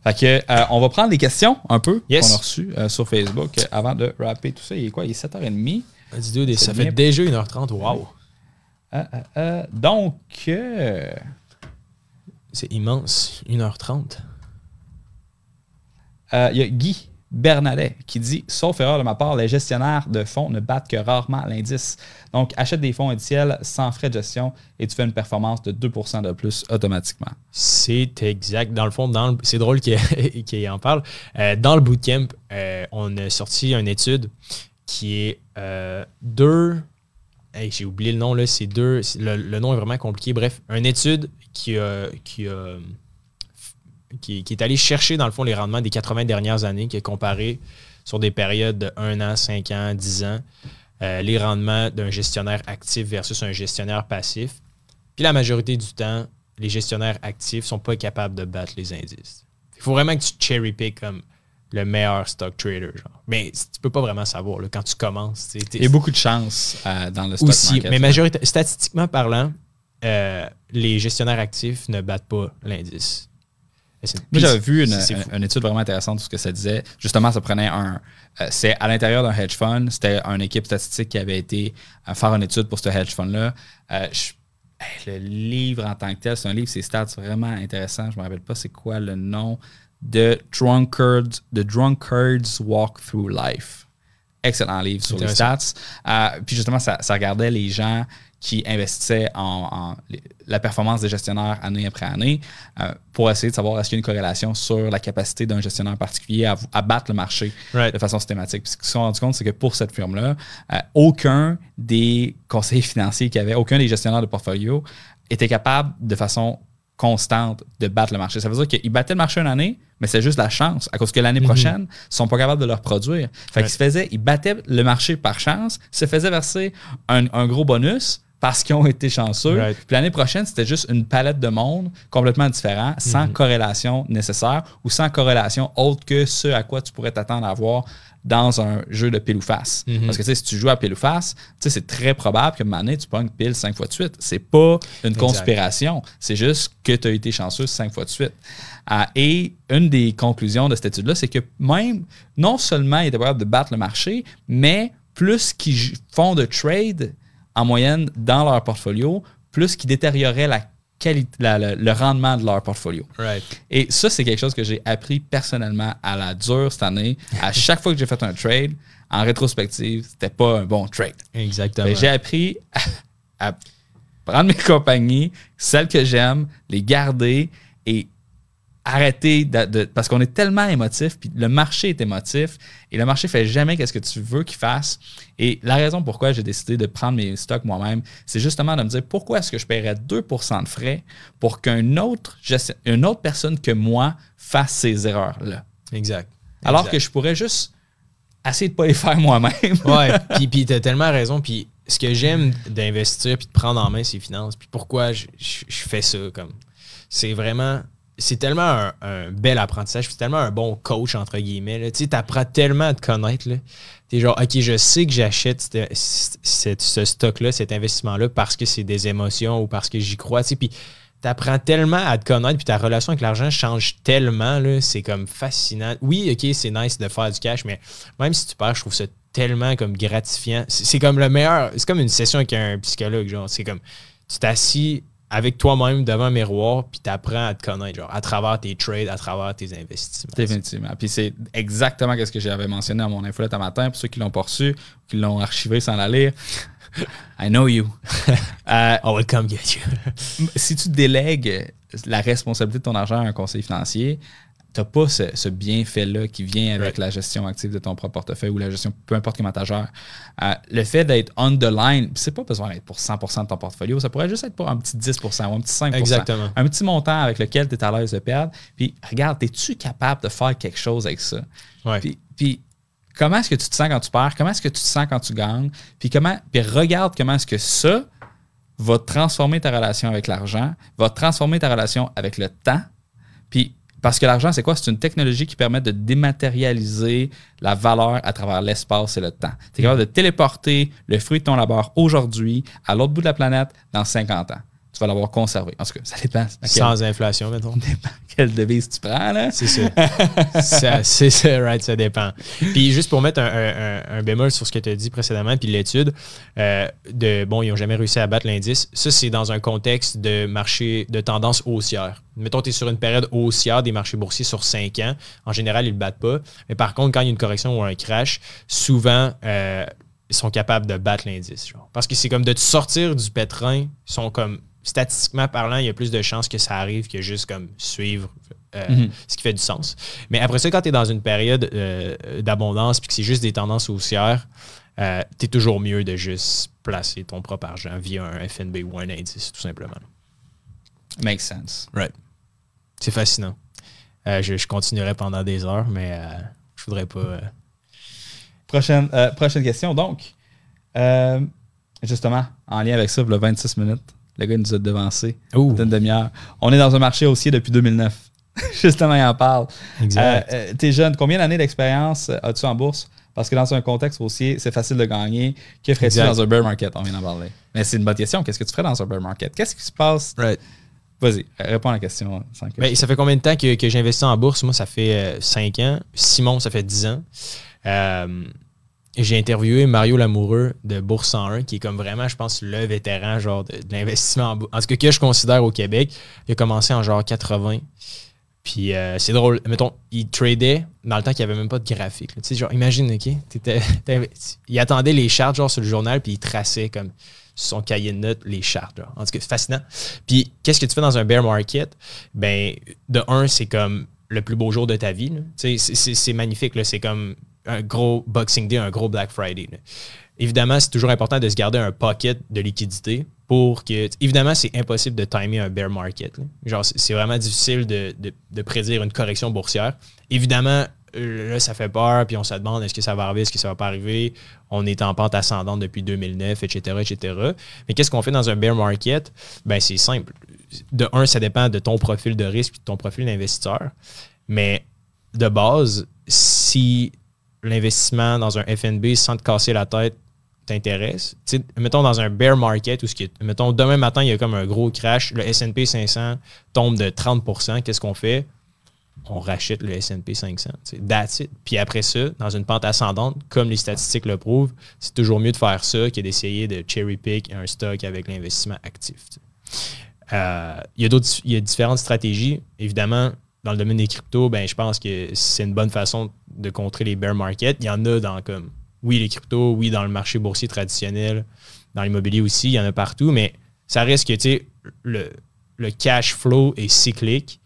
Fait que, euh, on va prendre des questions un peu Yes. qu'on a reçues euh, sur Facebook avant de rapper tout ça. Il est quoi? Il est 7h30. Ça fait déjà 1h30. Wow! Euh, euh, euh, donc, C'est immense. 1h30. euh, il y a Guy Bernalet qui dit Sauf erreur de ma part, les gestionnaires de fonds ne battent que rarement l'indice. Donc, achète des fonds indiciels sans frais de gestion et tu fais une performance de 2 de plus automatiquement. C'est exact. Dans le fond, c'est drôle qu'il <laughs> en parle. Dans le bootcamp, on a sorti une étude qui est euh, deux. Hey, J'ai oublié le nom, là. C'est deux. Le, le nom est vraiment compliqué. Bref, une étude qui, a- qui, qui, qui est allée chercher, dans le fond, les rendements des 80 dernières années, qui a comparé sur des périodes de 1 an, 5 ans, 10 ans, euh, les rendements d'un gestionnaire actif versus un gestionnaire passif. Puis la majorité du temps, les gestionnaires actifs sont pas capables de battre les indices. Il faut vraiment que tu cherry pick comme le meilleur stock trader. Genre. Mais tu peux pas vraiment savoir là, quand tu commences. Il y a beaucoup de chance euh, dans le stock aussi, market. mais majorité, statistiquement parlant, euh, les gestionnaires actifs ne battent pas l'indice. Moi, j'avais vu une, une, étude vraiment intéressante où ce que ça disait. Justement, ça prenait un. Euh, c'est à l'intérieur d'un hedge fund. C'était une équipe statistique qui avait été à faire une étude pour ce hedge fund-là. le livre en tant que tel, c'est un livre, c'est stats vraiment intéressant. Je ne me rappelle pas c'est quoi le nom. The Drunkards, The Drunkards Walk Through Life. Excellent livre sur les stats. Euh, puis justement, ça, regardait les gens qui investissaient en, la performance des gestionnaires année après année euh, pour essayer de savoir est-ce qu'il y a une corrélation sur la capacité d'un gestionnaire particulier à, battre le marché de façon systématique. Puis ce qu'ils se sont rendus compte, c'est que pour cette firme-là, euh, aucun des conseillers financiers qu'il y avait, aucun des gestionnaires de portfolio était capable de façon constante de battre le marché. Ça veut dire qu'ils battaient le marché une année, mais c'est juste la chance, à cause que l'année mhm. prochaine, ils sont pas capables de le reproduire. Fait qu'ils se faisaient, ils battaient le marché par chance, se faisaient verser un, gros bonus parce qu'ils ont été chanceux. Puis l'année prochaine, c'était juste une palette de monde complètement différent, sans mhm. corrélation nécessaire ou sans corrélation autre que ce à quoi tu pourrais t'attendre à voir dans un jeu de pile ou face. Mhm. Parce que si tu joues à pile ou face, c'est très probable que année, tu pognes pile cinq fois de suite. C'est pas une conspiration. C'est juste que tu as été chanceux cinq fois de suite. Euh, et une des conclusions de cette étude-là, c'est que même, non seulement ils étaient capables de battre le marché, mais plus qu'ils font de trade en moyenne dans leur portfolio, plus qu'ils détérioraient la le, rendement de leur portfolio. Et ça, c'est quelque chose que j'ai appris personnellement à la dure cette année. À <laughs> chaque fois que j'ai fait un trade, en rétrospective, c'était pas un bon trade. Exactement. J'ai appris à, prendre mes compagnies, celles que j'aime, les garder et arrêter de, parce qu'on est tellement émotif, puis le marché est émotif, et le marché fait jamais ce que tu veux qu'il fasse. Et la raison pourquoi j'ai décidé de prendre mes stocks moi-même, c'est justement de me dire pourquoi est-ce que je paierais 2% de frais pour qu'une autre, une autre personne que moi fasse ces erreurs-là? Exact. Alors que je pourrais juste essayer de pas les faire moi-même. ouais, <laughs> puis, puis tu as tellement raison. Puis ce que j'aime d'investir puis de prendre en main ses finances, puis pourquoi je fais ça, comme c'est vraiment c'est tellement un, bel apprentissage, c'est tellement un bon coach, entre guillemets. Tu apprends tellement à te connaître. Tu es genre, OK, je sais que j'achète ce stock-là, cet investissement-là, parce que c'est des émotions ou parce que j'y crois. Puis tu apprends tellement à te connaître, puis ta relation avec l'argent change tellement. C'est comme fascinant. Oui, OK, c'est nice de faire du cash, mais même si tu perds, je trouve ça tellement comme gratifiant. C'est comme le meilleur. C'est comme une session avec un psychologue. Genre, c'est comme tu t'assis avec toi-même devant un miroir, puis tu apprends à te connaître, genre, à travers tes trades, à travers tes investissements. Définitivement. Puis c'est exactement ce que j'avais mentionné à mon infolette un matin, pour ceux qui l'ont reçu, qui l'ont archivé sans la lire. <laughs> I know you. <laughs> uh, I will come get you. si tu délègues la responsabilité de ton argent à un conseiller financier, tu n'as pas ce, bienfait-là qui vient avec la gestion active de ton propre portefeuille ou la gestion, peu importe comment tu gères. Euh, le fait d'être on the line, c'est pas besoin d'être pour 100% de ton portfolio, ça pourrait juste être pour un petit 10% ou un petit 5%. Exactement. Un petit montant avec lequel tu es à l'aise de perdre. Puis regarde, es-tu capable de faire quelque chose avec ça? Puis, comment est-ce que tu te sens quand tu perds? Comment est-ce que tu te sens quand tu gagnes? Puis, comment, puis regarde comment est-ce que ça va transformer ta relation avec l'argent, va transformer ta relation avec le temps. Puis parce que l'argent, c'est quoi? C'est une technologie qui permet de dématérialiser la valeur à travers l'espace et le temps. Tu es capable de téléporter le fruit de ton labeur aujourd'hui à l'autre bout de la planète dans 50 ans tu vas l'avoir conservé. En tout cas, ça dépend. Sans inflation, mettons. <laughs> dépend quelle devise tu prends, là. C'est ça. c'est ça, right, ça dépend. Puis juste pour mettre un, bémol sur ce que tu as dit précédemment, puis l'étude, euh, de bon, ils n'ont jamais réussi à battre l'indice. Ça, c'est dans un contexte de marché de tendance haussière. Mettons, tu es sur une période haussière des marchés boursiers sur 5 ans. En général, ils ne le battent pas. Mais par contre, quand il y a une correction ou un crash, souvent, euh, ils sont capables de battre l'indice. Parce que c'est comme de te sortir du pétrin, ils sont comme statistiquement parlant, il y a plus de chances que ça arrive que juste comme suivre euh, mhm. ce qui fait du sens. Mais après ça, quand tu es dans une période euh, d'abondance puis que c'est juste des tendances haussières, euh, tu es toujours mieux de juste placer ton propre argent via un FNB ou un indice, tout simplement. Makes sense. Right. C'est fascinant. Je, je, continuerai pendant des heures, mais je voudrais pas prochaine, euh, prochaine question. Donc, euh, justement, en lien avec ça, le 26 minutes, le gars nous a devancé d'une demi-heure. On est dans un marché haussier depuis 2009. <laughs> justement, il en parle. Exact. Euh, euh, T'es jeune, combien d'années d'expérience euh, as-tu en bourse? Parce que dans un contexte haussier, c'est facile de gagner. Que ferais-tu dans un bear market? On vient d'en parler. Mais c'est une bonne question. Qu'est-ce que tu ferais dans un bear market? Qu'est-ce qui se passe? Right. Vas-y, réponds à la question. sans que Ben, ça fait combien de temps que, que j'investis en bourse? Moi, ça fait 5 ans. Simon, ça fait 10 ans. Euh, j'ai interviewé Mario Lamoureux de Bourse 101, qui est comme vraiment, je pense, le vétéran genre de, l'investissement en bourse. En tout cas, que je considère au Québec. Il a commencé en genre 80. Puis euh, c'est drôle. Mettons, il tradait dans le temps qu'il n'y avait même pas de graphique. Tu sais, genre, imagine, OK? <laughs> il attendait les chartes, genre, sur le journal, puis il traçait comme son cahier de notes les chartes. En tout cas, fascinant. Puis, qu'est-ce que tu fais dans un bear market? Ben, de un, c'est comme le plus beau jour de ta vie. C'est c'est- magnifique. C'est comme un gros Boxing Day, un gros Black Friday. Évidemment, c'est toujours important de se garder un pocket de liquidité pour que. Évidemment, c'est impossible de timer un bear market. Genre, c'est vraiment difficile de, de- prédire une correction boursière. Évidemment, là, ça fait peur, puis on se demande est-ce que ça va arriver, est-ce que ça va pas arriver? On est en pente ascendante depuis 2009, etc., etc. Mais qu'est-ce qu'on fait dans un bear market? Ben, c'est simple. De un, ça dépend de ton profil de risque de ton profil d'investisseur. Mais de base, si l'investissement dans un FNB sans te casser la tête t'intéresse, mettons dans un bear market où ce qui est- mettons demain matin, il y a comme un gros crash, le S&P 500 tombe de 30% qu'est-ce qu'on fait? On rachète le S&P 500. tu sais. That's. Puis après ça, dans une pente ascendante, comme les statistiques le prouvent, c'est toujours mieux de faire ça que d'essayer de cherry pick un stock avec l'investissement actif. Euh, y a d'autres, il y a différentes stratégies. Évidemment, dans le domaine des cryptos, ben, je pense que c'est une bonne façon de contrer les bear markets. Il y en a dans comme oui, les cryptos, oui, dans le marché boursier traditionnel, dans l'immobilier aussi, il y en a partout, mais ça reste que tu sais, le, le cash flow est cyclique.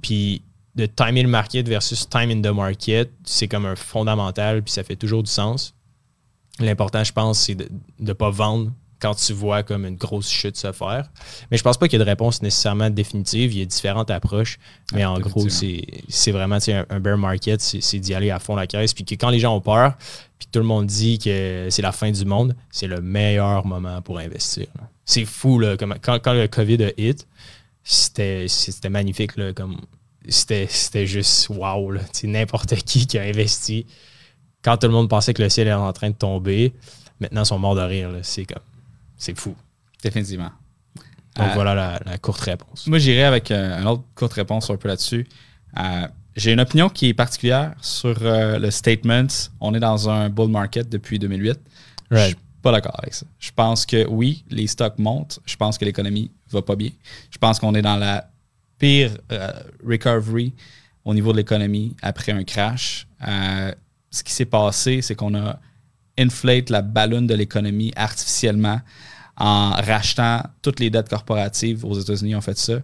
Puis de timer le market versus time in the market, c'est comme un fondamental, puis ça fait toujours du sens. L'important, je pense, c'est de ne pas vendre quand tu vois comme une grosse chute se faire. Mais je pense pas qu'il y ait de réponse nécessairement définitive. Il y a différentes approches. Mais Ah, en gros, c'est vraiment un, un bear market, c'est d'y aller à fond la caisse. Puis que quand les gens ont peur, puis tout le monde dit que c'est la fin du monde, c'est le meilleur moment pour investir. C'est fou, là. comme- quand, quand le COVID a hit, c'était magnifique. Là, comme C'était juste wow. N'importe qui qui a investi. Quand tout le monde pensait que le ciel était en train de tomber, maintenant ils sont morts de rire. C'est comme c'est fou. Définitivement. Donc Euh, voilà la, la courte réponse. Moi, j'irai avec euh, une autre courte réponse un peu là-dessus. Euh, J'ai une opinion qui est particulière sur le statement on est dans un bull market depuis 2008. Je Right. suis pas d'accord avec ça. Je pense que oui, les stocks montent. Je pense que l'économie va pas bien. Je pense qu'on est dans la pire recovery au niveau de l'économie après un crash. Ce qui s'est passé, c'est qu'on a inflate la ballonne de l'économie artificiellement en rachetant toutes les dettes corporatives. Aux États-Unis, ont fait ça.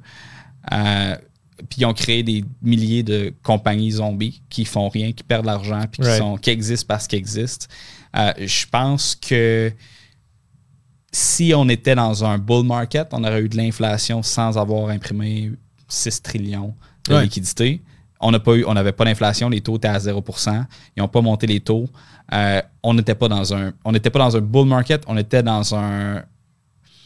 Euh, puis ils ont créé des milliers de compagnies zombies qui font rien, qui perdent de l'argent, puis qui, Right. sont, qui existent parce qu'ils existent. Euh, je pense que si on était dans un bull market, on aurait eu de l'inflation sans avoir imprimé 6 trillions de liquidités. On n'a pas eu, on n'avait pas d'inflation, les taux étaient à 0%. Ils n'ont pas monté les taux. Euh, on n'était pas dans un, on n'était pas dans un bull market, on était dans un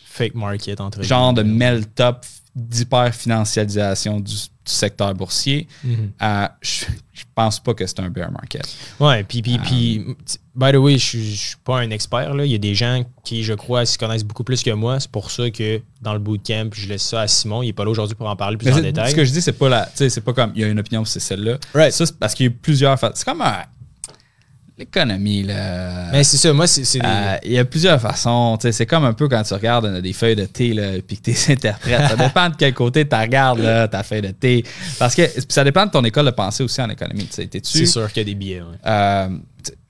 Fake market entre genre de melt-up d'hyper-financialisation du, du secteur boursier. Mhm. Euh, je, je pense pas que c'est un bear market. Ouais, puis, puis, puis, t- by the way, je je suis pas un expert. Là. Il y a des gens qui, je crois, s'y connaissent beaucoup plus que moi. C'est pour ça que dans le bootcamp, je laisse ça à Simon. Il est pas là aujourd'hui pour en parler plus en détail. Ce que je dis, c'est pas la, c'est pas comme il y a une opinion, c'est celle-là. Right. Ça, c'est parce qu'il y a eu plusieurs. C'est comme un- l'économie là. Mais c'est ça, moi, c'est. Euh, il y a plusieurs façons. tu sais, C'est comme un peu quand tu regardes euh, des feuilles de thé là, puis que tu les <laughs> interprètes. Ça dépend de quel côté tu regardes là, ta feuille de thé. Parce que ça dépend de ton école de pensée aussi en économie. tu sais. c'est sûr qu'il y a des billets. ouais. Euh,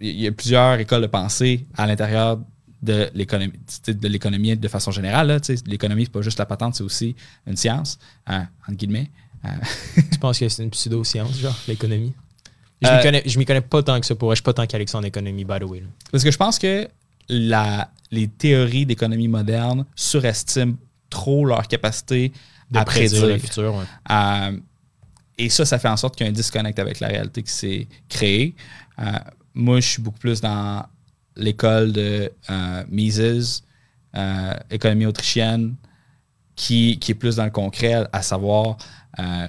il y a plusieurs écoles de pensée à l'intérieur de l'économie tu de l'économie de façon générale. là, tu sais. L'économie, c'est pas juste la patente, c'est aussi une science, euh, entre guillemets. Euh, Tu penses que c'est une pseudo-science, genre, l'économie? Je Euh, m'y connais, je m'y connais pas tant que ça pour vrai. Je suis pas tant ça en économie, by the way. là. parce que je pense que la, les théories d'économie moderne surestiment trop leur capacité De à prédire prédire. le futur. ouais. Euh, et ça, ça fait en sorte qu'il y a un disconnect avec la réalité qui s'est créé. Euh, moi, je suis beaucoup plus dans l'école de euh, Mises, économie autrichienne, qui, qui est plus dans le concret, à savoir, euh,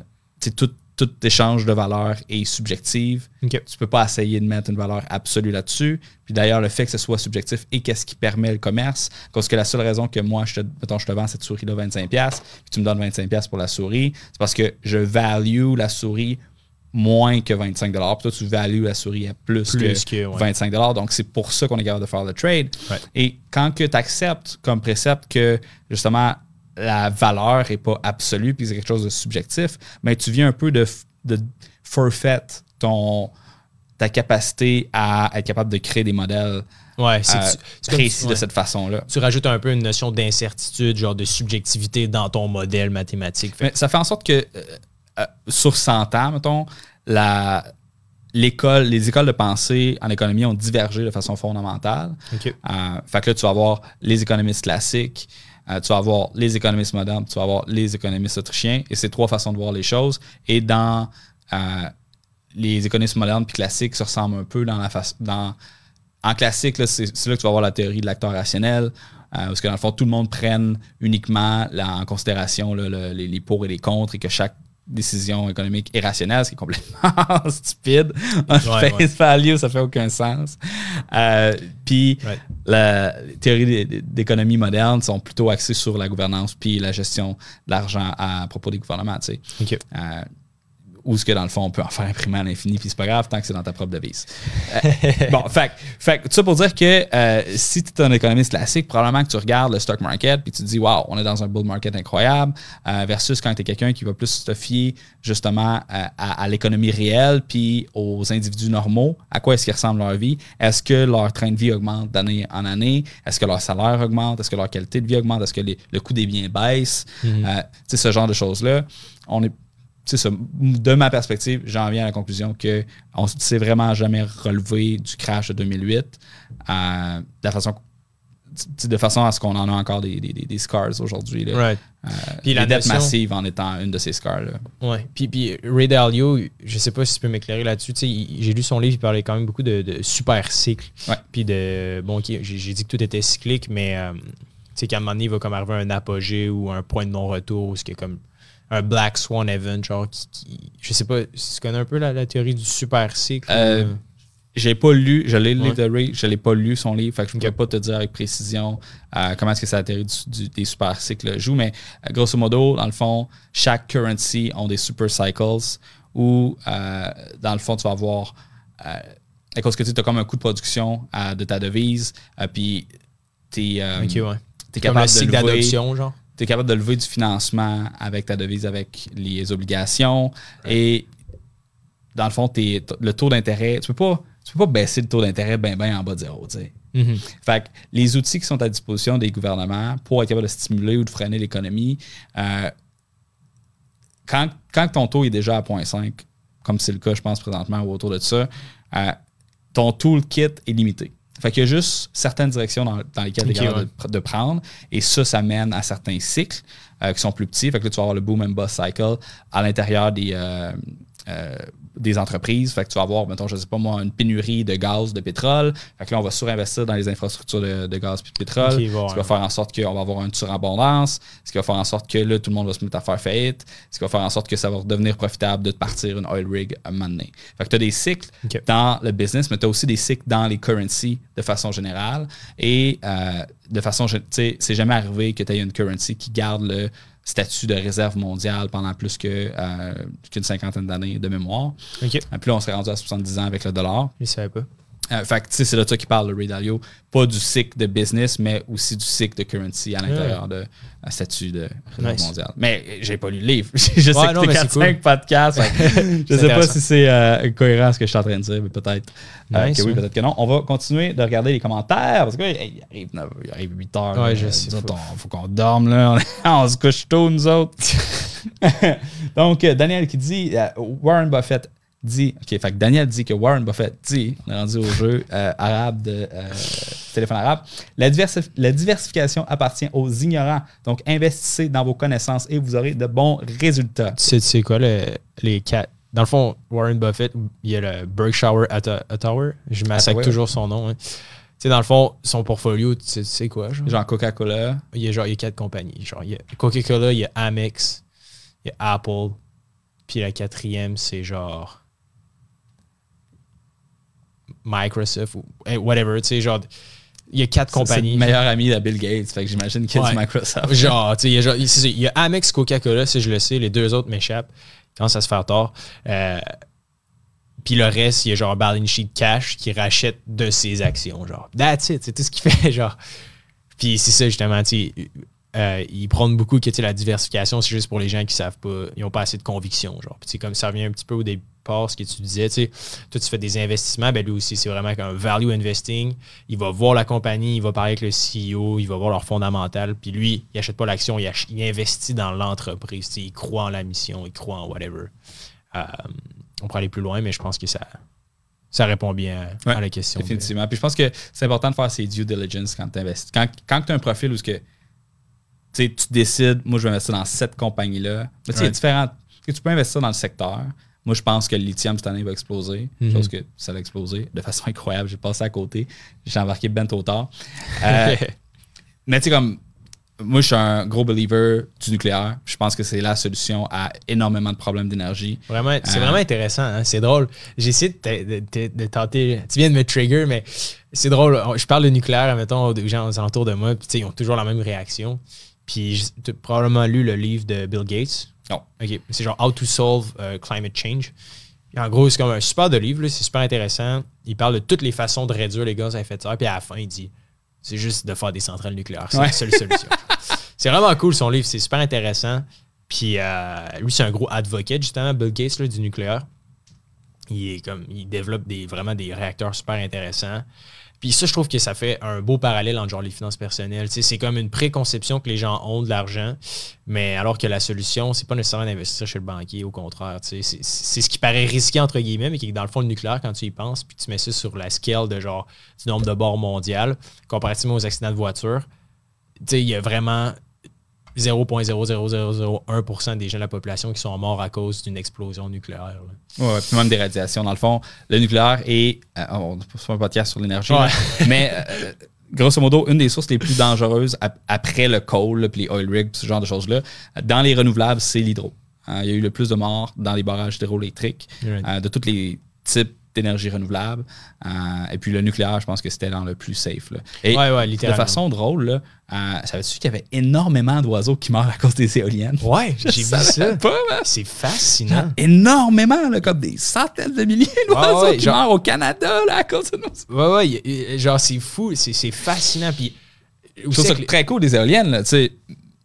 tout, échange de valeur est subjective. Tu peux pas essayer de mettre une valeur absolue là-dessus. Puis d'ailleurs, le fait que ce soit subjectif et qu'est-ce qui permet le commerce, parce que la seule raison que moi, je te, mettons, je te vends cette souris-là 25$, puis tu me donnes 25$ pour la souris, c'est parce que je value la souris moins que 25$. Puis toi, tu values la souris à plus, Plus que, que, ouais. 25$. Donc, c'est pour ça qu'on est capable de faire le trade. Ouais. Et quand tu acceptes comme précepte que, justement, la valeur n'est pas absolue, puis c'est quelque chose de subjectif, mais tu viens un peu de, de forfait ton, ta capacité à être capable de créer des modèles Ouais, c'est euh, précis de cette façon-là. Tu rajoutes un peu une notion d'incertitude, genre de subjectivité dans ton modèle mathématique. Fait Mais ça fait en sorte que euh, euh, sur 100 ans, mettons, la, l'école, les écoles de pensée en économie ont divergé de façon fondamentale. Euh, fait que là, tu vas avoir les économistes classiques, euh, tu vas avoir les économistes modernes, tu vas avoir les économistes autrichiens, et c'est trois façons de voir les choses. Et dans euh, les économistes modernes puis classiques se ressemblent un peu dans la dans en classique, c'est là que tu vas avoir la théorie de l'acteur rationnel, euh, parce que dans le fond, tout le monde prenne uniquement là, en considération les pour et les contre et que chaque décision économique est rationnelle, ce qui est complètement <laughs> stupide. En Ouais, face value, ça fait aucun sens. Euh, Puis Ouais. la les théories d'économie moderne sont plutôt axées sur la gouvernance puis la gestion de l'argent à propos des gouvernements. tu sais. OK. Euh, ou ce que dans le fond, on peut en faire imprimer à l'infini, puis c'est pas grave tant que c'est dans ta propre devise. Euh, <laughs> bon, fait, fait tout ça pour dire que euh, si tu es un économiste classique, probablement que tu regardes le stock market puis tu te dis, waouh, on est dans un bull market incroyable, euh, versus quand tu es quelqu'un qui va plus se fier justement à, à l'économie réelle puis aux individus normaux, à quoi est-ce qu'ils ressemblent leur vie, est-ce que leur train de vie augmente d'année en année, est-ce que leur salaire augmente, est-ce que leur qualité de vie augmente, est-ce que les- le coût des biens baisse, tu sais, ce genre de choses-là. On est ça, de ma perspective, j'en viens à la conclusion que on ne s'est vraiment jamais relevé du crash de 2008 euh, de, la façon, de façon à ce qu'on en a encore des, des, scars aujourd'hui. là. Right. Euh, Puis la notion- massives en étant une de ces scars-là. Ouais. Puis, puis Ray Dalio, je sais pas si tu peux m'éclairer là-dessus. J'ai lu son livre, il parlait quand même beaucoup de, de super cycle. Ouais. Puis de. Bon, j'ai dit que tout était cyclique, mais euh, tu sais qu'à un moment donné, il va comme arriver un apogée ou un point de non-retour, ce qui est comme un Black Swan event, genre qui. qui- je sais pas, si tu connais un peu la, la théorie du super cycle. Euh, ou- J'ai pas lu, je l'ai le livre Ouais. de Ray, je l'ai pas lu son livre, fait que je ne peux pas te dire avec précision euh, comment est-ce que ça atterrit du, du- des super cycles joue, mais euh, grosso modo, dans le fond, chaque currency ont des super cycles où, euh, dans le fond, tu vas avoir, euh, à cause que tu as comme un coût de production euh, de ta devise, euh, puis tu es, ouais. Comme capable le cycle d'adoption, genre. Tu es capable de lever du financement avec ta devise, avec les obligations. Et dans le fond, t'es- le taux d'intérêt, tu peux pas. Tu peux pas baisser le taux d'intérêt bien ben en bas de zéro. Mhm. Fait que les outils qui sont à disposition des gouvernements pour être capable de stimuler ou de freiner l'économie, euh, quand, quand ton taux est déjà à 0.5, comme c'est le cas, je pense, présentement, ou autour de ça, euh, ton toolkit est limité. Fait qu'il y a juste certaines directions dans, dans lesquelles de, de prendre. Et ça, ça mène à certains cycles euh, qui sont plus petits. Fait que là, tu vas avoir le boom and bust cycle à l'intérieur des, euh, euh, des entreprises. Fait que tu vas avoir, mettons, je sais pas moi, une pénurie de gaz, de pétrole. Fait que là, on va surinvestir dans les infrastructures de, de gaz et de pétrole. Bon, ce qui va faire en sorte qu'on va avoir une surabondance. Ce qui va faire en sorte que là, tout le monde va se mettre à faire faillite. Ce qui va faire en sorte que ça va devenir profitable de partir une oil rig à un moment donné. Fait que tu as des cycles dans le business, mais tu as aussi des cycles dans les currencies de façon générale. Et euh, de façon, tu sais, c'est jamais arrivé que tu aies une currency qui garde le statut de réserve mondiale pendant plus euh, qu'une cinquantaine d'années de mémoire. Ok. Et puis là, on serait rendu à 70 ans avec le dollar. Je savais pas. Euh, fait que, c'est de ça qu'il parle, le Ray Dalio. Pas du cycle de business, mais aussi du cycle de currency à l'intérieur de un statut de réserve Nice. mondiale. Mais euh, j'ai pas lu le livre. <laughs> je sais Ouais, non, que mais t'es c'est 4-5 cool. podcasts. je sais pas si c'est euh, cohérent ce que je suis en train de dire, mais peut-être euh, Nice, que oui, ouais. peut-être que non. On va continuer de regarder les commentaires parce que hey, il, arrive 9 il arrive 8 heures. Ouais, là. je sais, Nous autres, faut- on- faut qu'on dorme là. On, <laughs> se couche tôt, nous autres. <laughs> Donc, euh, Daniel qui dit euh, Warren Buffett dit. OK, fait que Daniel dit que Warren Buffett dit, on est rendu au jeu euh, arabe de euh, téléphone arabe, la, la diversification appartient aux ignorants. Donc, investissez dans vos connaissances et vous aurez de bons résultats. Tu sais, tu sais quoi, le- les quatre. dans le fond, Warren Buffett, il y a le Berkshire Tower. Je massacre Hathaway, toujours son nom. hein. Tu sais, dans le fond, son portfolio, tu sais, tu sais quoi? Genre? Genre Coca-Cola. Il y a genre il y a quatre compagnies. Genre, il y a Coca-Cola, il y a Amex, il y a Apple, puis la quatrième, c'est genre Microsoft ou eh, whatever. Tu sais, genre, il y a quatre C'est le compagnies. meilleur ami de Bill Gates. Fait que j'imagine qu'il y a Ouais. du Microsoft. Genre, tu sais, il y a il y Amex, Coca-Cola, si je le sais, les deux autres m'échappent. Quand ça se fait tard. Euh, puis le reste, il y a genre balance sheet cash qui rachète de ses actions. Genre, that's it, c'est tout ce qu'il <laughs> fait. Genre. Puis c'est ça, justement, tu sais, euh, ils prônent beaucoup que la diversification, c'est juste pour les gens qui savent pas, ils n'ont pas assez de conviction. Genre. Puis comme ça revient un petit peu au départ, ce que tu disais, tu sais, toi, tu fais des investissements, ben lui aussi, c'est vraiment comme value investing. Il va voir la compagnie, il va parler avec le CEO, il va voir leur fondamental. Puis lui, il achète pas l'action, il, investit dans l'entreprise. Tu sais, Il croit en la mission, il croit en whatever. Euh, on pourrait aller plus loin, mais je pense que ça, ça répond bien à la question. Définitivement. Puis je pense que c'est important de faire ses due diligence quand tu investis. Quand, quand tu as un profil où ce que, tu décides, moi, je vais investir dans cette compagnie-là. Il y a Tu peux investir dans le secteur. Moi, je pense que le lithium cette année va exploser. Mhm. Chose que ça a explosé de façon incroyable. J'ai passé à côté. J'ai embarqué ben trop tard. Euh, <laughs> mais tu sais, comme moi, je suis un gros believer du nucléaire. Je pense que c'est la solution à énormément de problèmes d'énergie. Vraiment, c'est Euh, vraiment intéressant. hein. C'est drôle. J'ai essayé de, te- de- de- de tenter. Tu viens de me trigger, mais c'est drôle. Je parle de nucléaire, mettons, aux gens aux alentours de moi, puis ils ont toujours la même réaction. Puis tu as probablement lu le livre de Bill Gates. Non. OK. C'est genre How to Solve euh, Climate Change. En gros, c'est comme un super de livre, c'est super intéressant. Il parle de toutes les façons de réduire les gaz à effet de serre, puis à la fin, il dit c'est juste de faire des centrales nucléaires. C'est Ouais. la seule solution. <laughs> c'est vraiment cool son livre, c'est super intéressant. Puis euh, lui, c'est un gros advocate, justement, Bill Gates, là, du nucléaire. Il est comme il développe des, vraiment des réacteurs super intéressants. Puis ça, je trouve que ça fait un beau parallèle entre genre les finances personnelles. C'est comme une préconception que les gens ont de l'argent, mais alors que la solution, c'est pas nécessairement d'investir chez le banquier, au contraire. C'est ce qui paraît risqué entre guillemets, mais qui est dans le fond le nucléaire quand tu y penses, puis tu mets ça sur la scale de genre du nombre de bords mondial, comparativement aux accidents de voiture. Il y a vraiment 0,00001% des gens de la population qui sont morts à cause d'une explosion nucléaire. là. Ouais, puis même des radiations. Dans le fond, le nucléaire est. euh, on ne pas un podcast sur l'énergie, Ouais. mais euh, grosso modo, une des sources les plus dangereuses ap- après le coal, puis les oil rigs, ce genre de choses-là, dans les renouvelables, c'est l'hydro. Hein, il y a eu le plus de morts dans les barrages hydroélectriques Right. euh, de tous les types d'énergie renouvelable. Euh, et puis le nucléaire, je pense que c'était dans le plus safe. là. Et Ouais, ouais, de façon drôle, là, euh, savais-tu qu'il y avait énormément d'oiseaux qui meurent à cause des éoliennes? Ouais, <laughs> j'ai vu ça. C'est fascinant. <laughs> énormément, là, comme des centaines de milliers d'oiseaux ouais, qui genre- meurent au Canada là, à cause de nos. Ouais, ouais, genre c'est fou, c'est fascinant. Puis, Je trouve ça avec très cool des éoliennes, là, tu sais.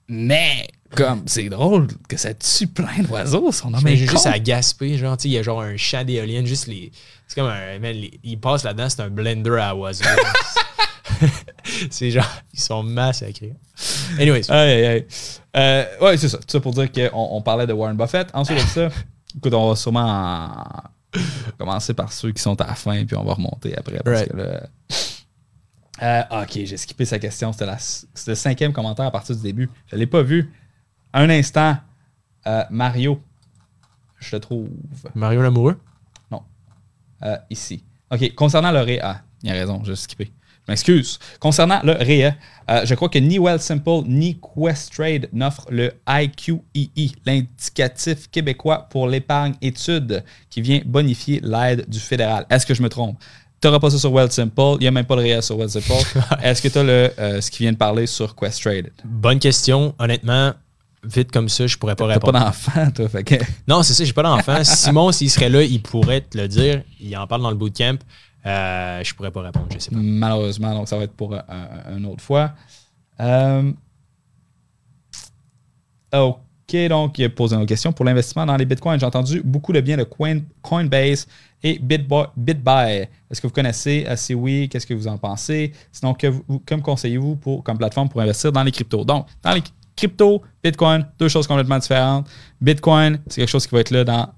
Mais, comme, c'est drôle que ça tue plein d'oiseaux, son nom est juste à Gaspé, genre, tu il y a genre un champ d'éoliennes, juste les. C'est comme un. man, ils passent là-dedans, c'est un blender à oiseaux. <laughs> c'est genre, ils sont massacrés. Anyways, aïe, aïe. Euh, ouais, c'est ça. Tout ça pour dire qu'on on parlait de Warren Buffett. Ensuite de ça, <laughs> écoute, on va sûrement en- commencer par ceux qui sont à la fin, puis on va remonter après. Parce Right. que là. Euh, ok, j'ai skippé sa question. C'était la- c'était le cinquième commentaire à partir du début. Je ne l'ai pas vu. Un instant, euh, Mario, je le trouve Mario Lamoureux? Euh, ici. OK, concernant le REA, il a raison, j'ai skippé. Je m'excuse. Concernant le REA, euh, je crois que ni Wealthsimple ni Questrade n'offrent le IQEE, l'indicatif québécois pour l'épargne études, qui vient bonifier l'aide du fédéral. Est-ce que je me trompe? Tu n'auras pas ça sur Wealthsimple, il n'y a même pas de REA sur Wealthsimple. <laughs> Est-ce que tu as le, euh, ce qui vient de parler sur Questrade? Bonne question. Honnêtement, vite comme ça, je pourrais pas T'as pas répondre. d'enfant, toi, fait que... <laughs> Non, c'est ça, j'ai pas d'enfant. <laughs> Simon, s'il serait là, il pourrait te le dire. Il en parle dans le bootcamp. Euh, je pourrais pas répondre, je sais pas. Malheureusement, donc ça va être pour un- un- une autre fois. Euh, OK, donc il a posé une question pour l'investissement dans les bitcoins. J'ai entendu beaucoup de bien de Coin- Coinbase et BitBuy. Est-ce que vous connaissez? Euh, Si oui, qu'est-ce que vous en pensez? Sinon, que vous- comme conseillez-vous pour, comme plateforme pour investir dans les cryptos? Donc, dans les cryptos, Bitcoin, deux choses complètement différentes. Bitcoin, c'est quelque chose qui va être là dans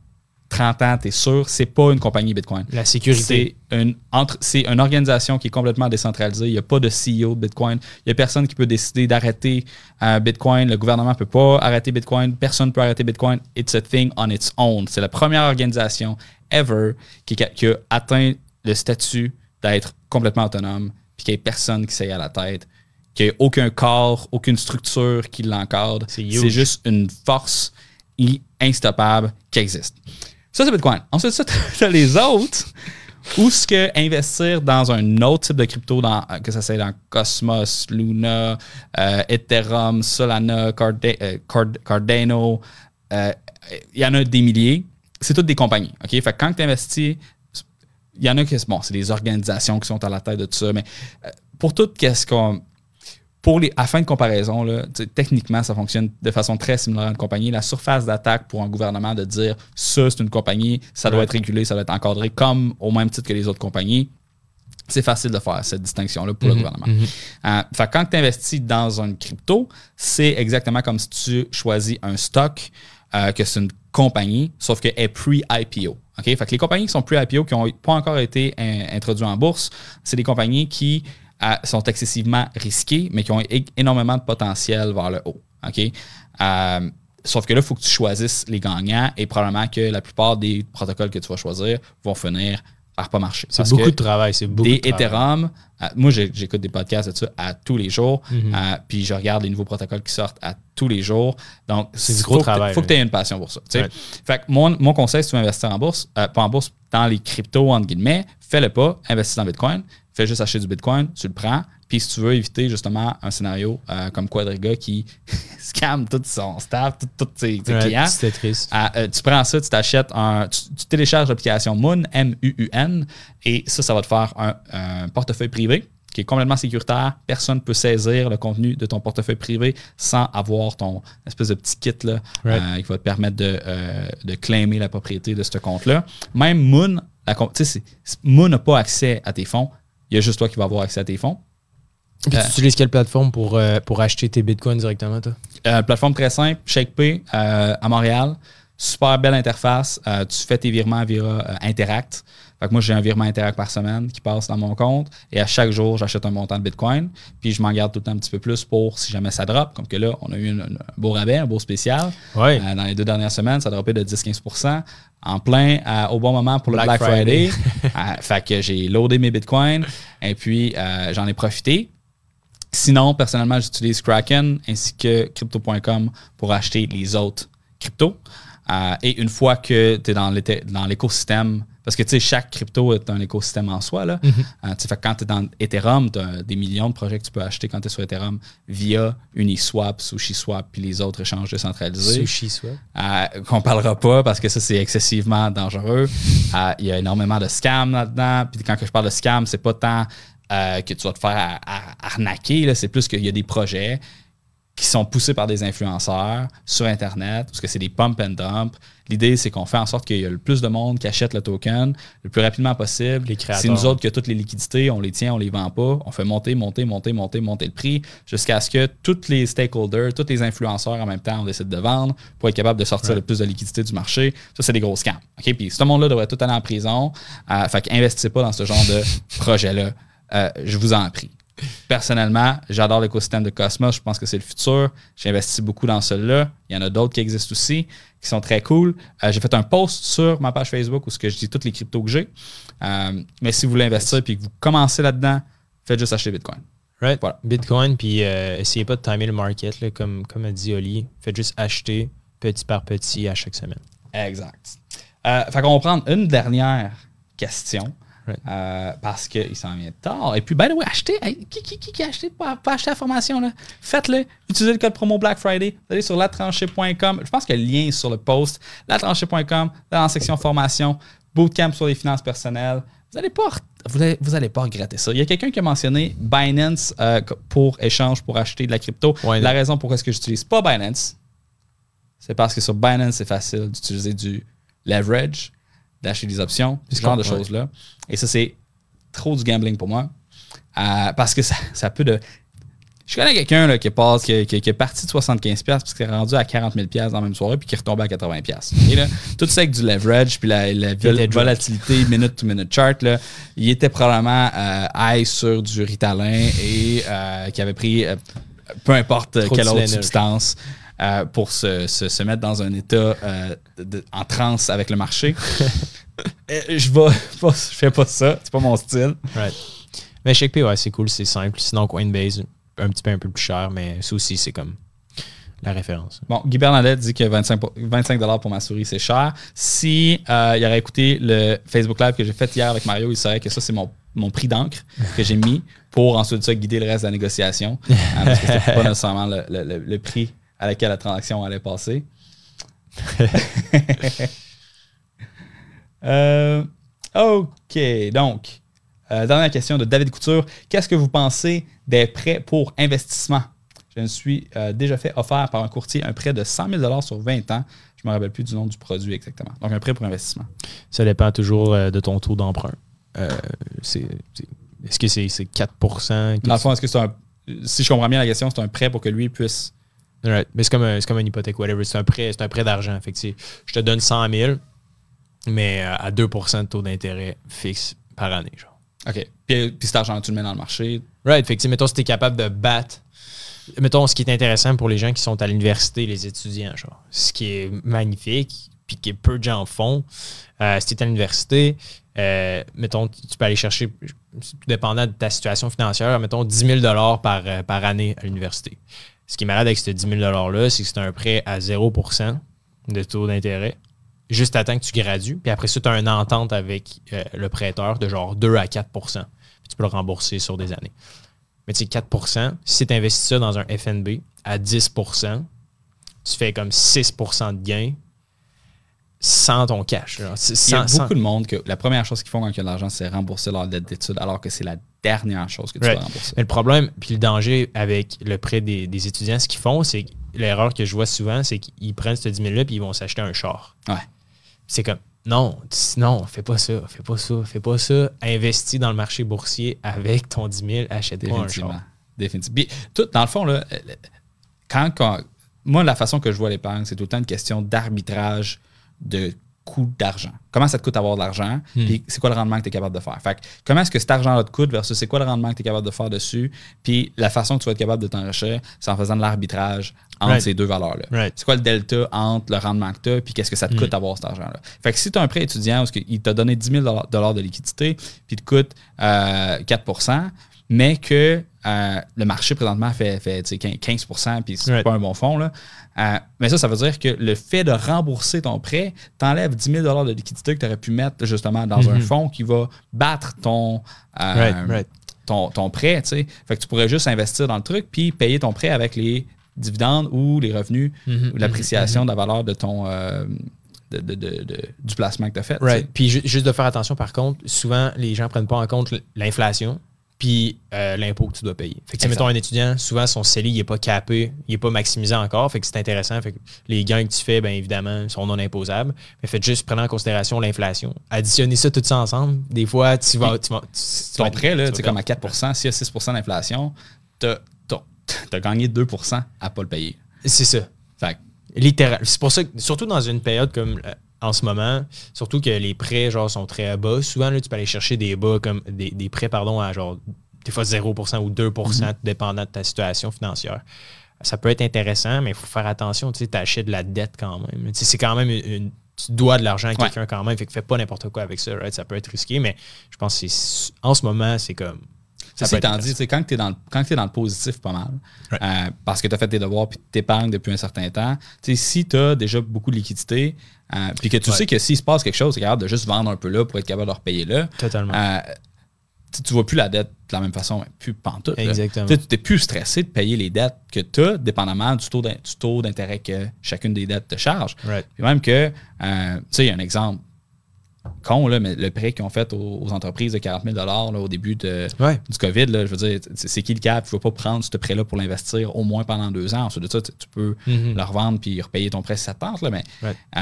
30 ans, tu es sûr, c'est pas une compagnie Bitcoin. La sécurité. C'est une, entre, c'est une organisation qui est complètement décentralisée. Il n'y a pas de CEO de Bitcoin. Il n'y a personne qui peut décider d'arrêter euh, Bitcoin. Le gouvernement ne peut pas arrêter Bitcoin. Personne ne peut arrêter Bitcoin. It's a thing on its own. C'est la première organisation ever qui, qui a atteint le statut d'être complètement autonome puis qu'il n'y ait personne qui s'aille à la tête, qu'il n'y ait aucun corps, aucune structure qui l'encadre. C'est juste une force instoppable qui existe. Ça, c'est Bitcoin. Ensuite, ça, <laughs> t'as les autres. Où ce que investir dans un autre type de crypto, dans, que ça soit dans Cosmos, Luna, euh, Ethereum, Solana, Carda- euh, Card- Cardano, euh, il y en a des milliers. C'est toutes des compagnies. OK? Fait que quand tu investis, il y en a qui bon, c'est des organisations qui sont à la tête de tout ça, mais pour tout qu'est-ce qu'on pour les, à fin de comparaison, là, techniquement, ça fonctionne de façon très similaire à une compagnie. La surface d'attaque pour un gouvernement de dire ça, c'est une compagnie, ça doit être régulé, ça doit être encadré comme au même titre que les autres compagnies, c'est facile de faire cette distinction-là pour le gouvernement. Euh, fait que quand tu investis dans une crypto, c'est exactement comme si tu choisis un stock, euh, que c'est une compagnie, sauf qu'elle est pre-IPO. OK? Fait que les compagnies qui sont pre-IPO, qui n'ont pas encore été in- introduites en bourse, c'est des compagnies qui sont excessivement risquées, mais qui ont énormément de potentiel vers le haut. OK? Euh, sauf que là, il faut que tu choisisses les gagnants et probablement que la plupart des protocoles que tu vas choisir vont finir par pas marcher. C'est beaucoup de travail. C'est beaucoup des de. Ethereum. euh, moi, j'écoute des podcasts de ça à tous les jours. Mhm. euh, puis je regarde les nouveaux protocoles qui sortent à tous les jours. Donc, C'est du gros travail, faut que tu aies une passion pour ça. Ouais. Fait que mon, mon conseil, si tu veux investir en bourse, pas en bourse, dans les cryptos, entre guillemets, fais-le pas, investis dans Bitcoin, fais juste acheter du Bitcoin, tu le prends. Puis si tu veux éviter justement un scénario euh, comme Quadriga qui <laughs> scam tout son staff, tout- tous ses, ses Ouais, clients, triste. ah, euh, tu prends ça, tu t'achètes un. Tu, tu télécharges l'application Moon, M-U-U-N, et ça, ça va te faire un, un portefeuille privé qui est complètement sécuritaire. Personne ne peut saisir le contenu de ton portefeuille privé sans avoir ton espèce de petit kit là, Right. euh, qui va te permettre de, euh, de claimer la propriété de ce compte-là. Même Moon, la Moon n'a pas accès à tes fonds. Il y a juste toi qui vas avoir accès à tes fonds. Puis euh, tu utilises quelle plateforme pour, euh, pour acheter tes bitcoins directement, toi? Euh, plateforme très simple, ShakePay euh, à Montréal. Super belle interface. Euh, tu fais tes virements via euh, Interact. Fait que moi, j'ai un virement Interact par semaine qui passe dans mon compte. Et à chaque jour, j'achète un montant de Bitcoin. Puis je m'en garde tout le temps un petit peu plus pour si jamais ça drop. Comme que là, on a eu un, un beau rabais, un beau spécial. Oui. Euh, dans les deux dernières semaines, ça a droppé de 10-15% en plein euh, au bon moment pour le Black Black, Friday. Friday. <laughs> Euh, fait que j'ai loadé mes bitcoins et puis j'en ai profité. Sinon, personnellement, j'utilise Kraken ainsi que crypto.com pour acheter les autres cryptos. Et une fois que tu es dans l'écosystème, parce que tu sais, chaque crypto est un écosystème en soi. Là. Euh, fait que quand tu es dans Ethereum, tu as des millions de projets que tu peux acheter quand tu es sur Ethereum via Uniswap, SushiSwap, puis les autres échanges décentralisés Sushi soit. euh, qu'on parlera pas parce que ça, c'est excessivement dangereux. Euh, Il y a énormément de scams là-dedans. Puis quand je parle de scam, c'est pas tant euh, que tu vas te faire à- à- arnaquer, c'est plus qu'il y a des projets qui sont poussés par des influenceurs sur Internet, parce que c'est des pump and dump. L'idée, c'est qu'on fait en sorte qu'il y a le plus de monde qui achète le token le plus rapidement possible. C'est nous autres qui a toutes les liquidités, on les tient, on les vend pas. On fait monter, monter, monter, monter, monter le prix jusqu'à ce que tous les stakeholders, tous les influenceurs en même temps, on décide de vendre pour être capable de sortir Ouais. le plus de liquidité du marché. Ça, c'est des gros scams. OK? Puis ce monde-là devrait tout aller en prison. Euh, fait qu'investissez pas dans ce genre de <laughs> projet-là. Euh, je vous en prie. Personnellement, j'adore l'écosystème de Cosmos. Je pense que c'est le futur. J'ai investi beaucoup dans celui-là. Il y en a d'autres qui existent aussi, qui sont très cool. Euh, j'ai fait un post sur ma page Facebook où ce que je dis toutes les cryptos que j'ai. Euh, mais si vous voulez investir et que vous commencez là-dedans, faites juste acheter Bitcoin. Right. Voilà. Bitcoin, puis euh, essayez pas de timer le market, là, comme, comme a dit Oli. Faites juste acheter petit par petit à chaque semaine. Exact. Fait qu'on va prendre une dernière question. Right. euh, parce qu'il s'en vient tard. Et puis, by the way, achetez. hey, qui, qui, qui, qui a acheté pas, la formation? là? Faites-le. Utilisez le code promo Black Friday. Vous allez sur latranchée.com. Je pense que le lien est sur le post. Latranchée.com, dans la section formation, bootcamp sur les finances personnelles. Vous allez pas, vous allez, vous allez pas regretter ça. Il y a quelqu'un qui a mentionné Binance euh, pour échange pour acheter de la crypto. Ouais, la raison pourquoi est-ce que j'utilise pas Binance, c'est parce que sur Binance, c'est facile d'utiliser du leverage, d'acheter des options, ce genre de choses-là. Et ça, c'est trop du gambling pour moi. Euh, parce que ça, ça peut de. Je connais quelqu'un là, qui, passe, qui, qui- qui est parti de 75$ puis qui est rendu à 40 000$ dans la même soirée puis qui est retombé à 80$. Et là, tout ça avec du leverage puis la, la volatilité minute-to-minute chart. Là, il était probablement euh, high sur du Ritalin et euh, qui avait pris euh, peu importe Trop quelle autre substance euh, pour se, se- se mettre dans un état euh, de- en transe avec le marché. <laughs> Euh, je vais pas, je fais pas ça, c'est pas mon style. Right. Mais ShakePay, ouais, c'est cool, c'est simple. Sinon, Coinbase, un petit peu un peu plus cher, mais ça aussi, c'est comme la référence. Bon, Guy Bernadette dit que 25, pour- 25 pour ma souris, c'est cher. Si euh, il aurait écouté le Facebook Live que j'ai fait hier avec Mario, il saurait que ça, c'est mon, mon prix d'encre que j'ai mis pour ensuite ça guider le reste de la négociation. <laughs> Euh, parce que pas nécessairement le, le- le- le prix à laquelle la transaction allait passer. <laughs> Euh, OK, donc, euh, dernière question de David Couture. Qu'est-ce que vous pensez des prêts pour investissement? Je me suis euh, déjà fait offert par un courtier un prêt de 100 000 sur 20 ans. Je ne me rappelle plus du nom du produit exactement. Donc, un prêt pour investissement. Ça dépend toujours euh, de ton taux d'emprunt. Euh, c'est- c'est- Est-ce que c'est c'est 4 Dans le fond, est-ce que c'est un. Si je comprends bien la question, c'est un prêt pour que lui puisse. Right. Mais c'est comme, un- c'est comme une hypothèque, whatever. C'est un prêt, un prêt d'argent. Fait que je te donne 100 000, mais euh, à 2% de taux d'intérêt fixe par année. Genre. OK. Puis, puis cet argent, tu le mets dans le marché? Right. Fait que, mettons, si tu es capable de battre. Mettons, ce qui est intéressant pour les gens qui sont à l'université, les étudiants, genre. Ce qui est magnifique, puis que peu de gens font. Euh, si tu es à l'université, euh, mettons, tu peux aller chercher, tout dépendant de ta situation financière, mettons 10 000 par, par année à l'université. Ce qui est malade avec ce 10 000 $-là, c'est que c'est un prêt à 0% de taux d'intérêt, juste à que tu gradues. Puis après ça, tu as une entente avec euh, le prêteur de genre 2 à 4% Puis tu peux le rembourser sur des années. Mais tu sais, 4% si tu investis ça dans un FNB à 10% tu fais comme 6% de gain sans ton cash. genre. Il y a sans- beaucoup de monde que la première chose qu'ils font quand ils ont de l'argent, c'est rembourser leur dette d'études, alors que c'est la dernière chose que tu Right. dois rembourser. Mais le problème, puis le danger avec le prêt des, des étudiants, ce qu'ils font, c'est que l'erreur que je vois souvent, c'est qu'ils prennent ce 10 000-là puis ils vont s'acheter un char. Ouais. C'est comme, non, non, fais pas ça, fais pas ça, fais pas ça. Investis dans le marché boursier avec ton 10 000, achète-toi un Définitivement. char. Définitivement. Tout, dans le fond, là, euh, quand, quand- moi, la façon que je vois l'épargne, c'est tout le temps une question d'arbitrage de coût d'argent. Comment ça te coûte avoir de l'argent? Puis c'est quoi le rendement que tu es capable de faire? Fait que comment est-ce que cet argent-là te coûte versus c'est quoi le rendement que tu es capable de faire dessus? Puis la façon que tu vas être capable de t'enrichir, c'est en faisant de l'arbitrage entre Right. ces deux valeurs-là. Right. C'est quoi le delta entre le rendement que tu as puis qu'est-ce que ça te coûte d'avoir cet argent-là? Fait que si tu as un prêt étudiant où il t'a donné 10 000 de liquidité puis il te coûte euh, 4% mais que euh, le marché présentement fait, fait tu sais, 15% puis c'est Right. pas un bon fonds, là. Euh, mais ça, ça veut dire que le fait de rembourser ton prêt t'enlève 10 000 de liquidité que tu aurais pu mettre justement dans un fonds qui va battre ton, euh, Right, right. ton, ton prêt. Fait que tu pourrais juste investir dans le truc puis payer ton prêt avec les dividendes ou les revenus Mhm, ou l'appréciation de la valeur de ton euh, de, de- de- du placement que tu as fait. Right. Puis ju- juste de faire attention, par contre, souvent, les gens prennent pas en compte l'inflation puis euh, l'impôt que tu dois payer. Fait que, mettons, un étudiant, souvent, son CELI, il n'est pas capé, il n'est pas maximisé encore. Fait que c'est intéressant. Fait que les gains que tu fais, bien évidemment, sont non imposables. Mais faites juste prendre en considération l'inflation. Additionnez ça tout ça ensemble. Des fois, tu vas. Tu vas tu- tu Ton prêt, là, tu sais, comme à 4% s'il y a 6% d'inflation, tu as, <laughs> gagné 2% à pas le payer. C'est ça. Fait que, Littéral. C'est pour ça que, surtout dans une période comme euh, en ce moment, surtout que les prêts genre, sont très bas, souvent là, tu peux aller chercher des bas comme des, des prêts pardon, à genre des fois 0% ou 2% Mm-hmm. dépendant de ta situation financière. Ça peut être intéressant, mais il faut faire attention. Tu achètes de la dette quand même. Tu sais, C'est quand même une, une- Tu dois de l'argent à Ouais. quelqu'un quand même. Fait que fais pas n'importe quoi avec ça. right? Ça peut être risqué, mais je pense que en ce moment, c'est comme. Ça Ceci étant dit, quand tu es, dans le- quand t'es dans le positif pas mal, Right. euh, parce que tu as fait tes devoirs puis tu épargnes depuis un certain temps, si tu as déjà beaucoup de liquidité, euh, puis que tu Ouais. sais que s'il se passe quelque chose, tu es capable de juste vendre un peu là pour être capable de repayer là, Totalement. euh, tu, vois plus la dette de la même façon, plus pantoute. Exactement. Tu n'es plus stressé de payer les dettes que tu as, dépendamment du taux d'in- du taux d'intérêt que chacune des dettes te charge. Right. Puis même que, euh, tu sais, il y a un exemple con, là, mais le prêt qu'ils ont fait aux, aux entreprises de 40 000 là, au début de, Ouais. du COVID, là, je veux dire, c'est qui le cap? Il ne faut pas prendre ce prêt-là pour l'investir au moins pendant deux ans. Ensuite de ça, tu, tu peux Mhm. le revendre puis repayer ton prêt si ça te tente, là, mais euh,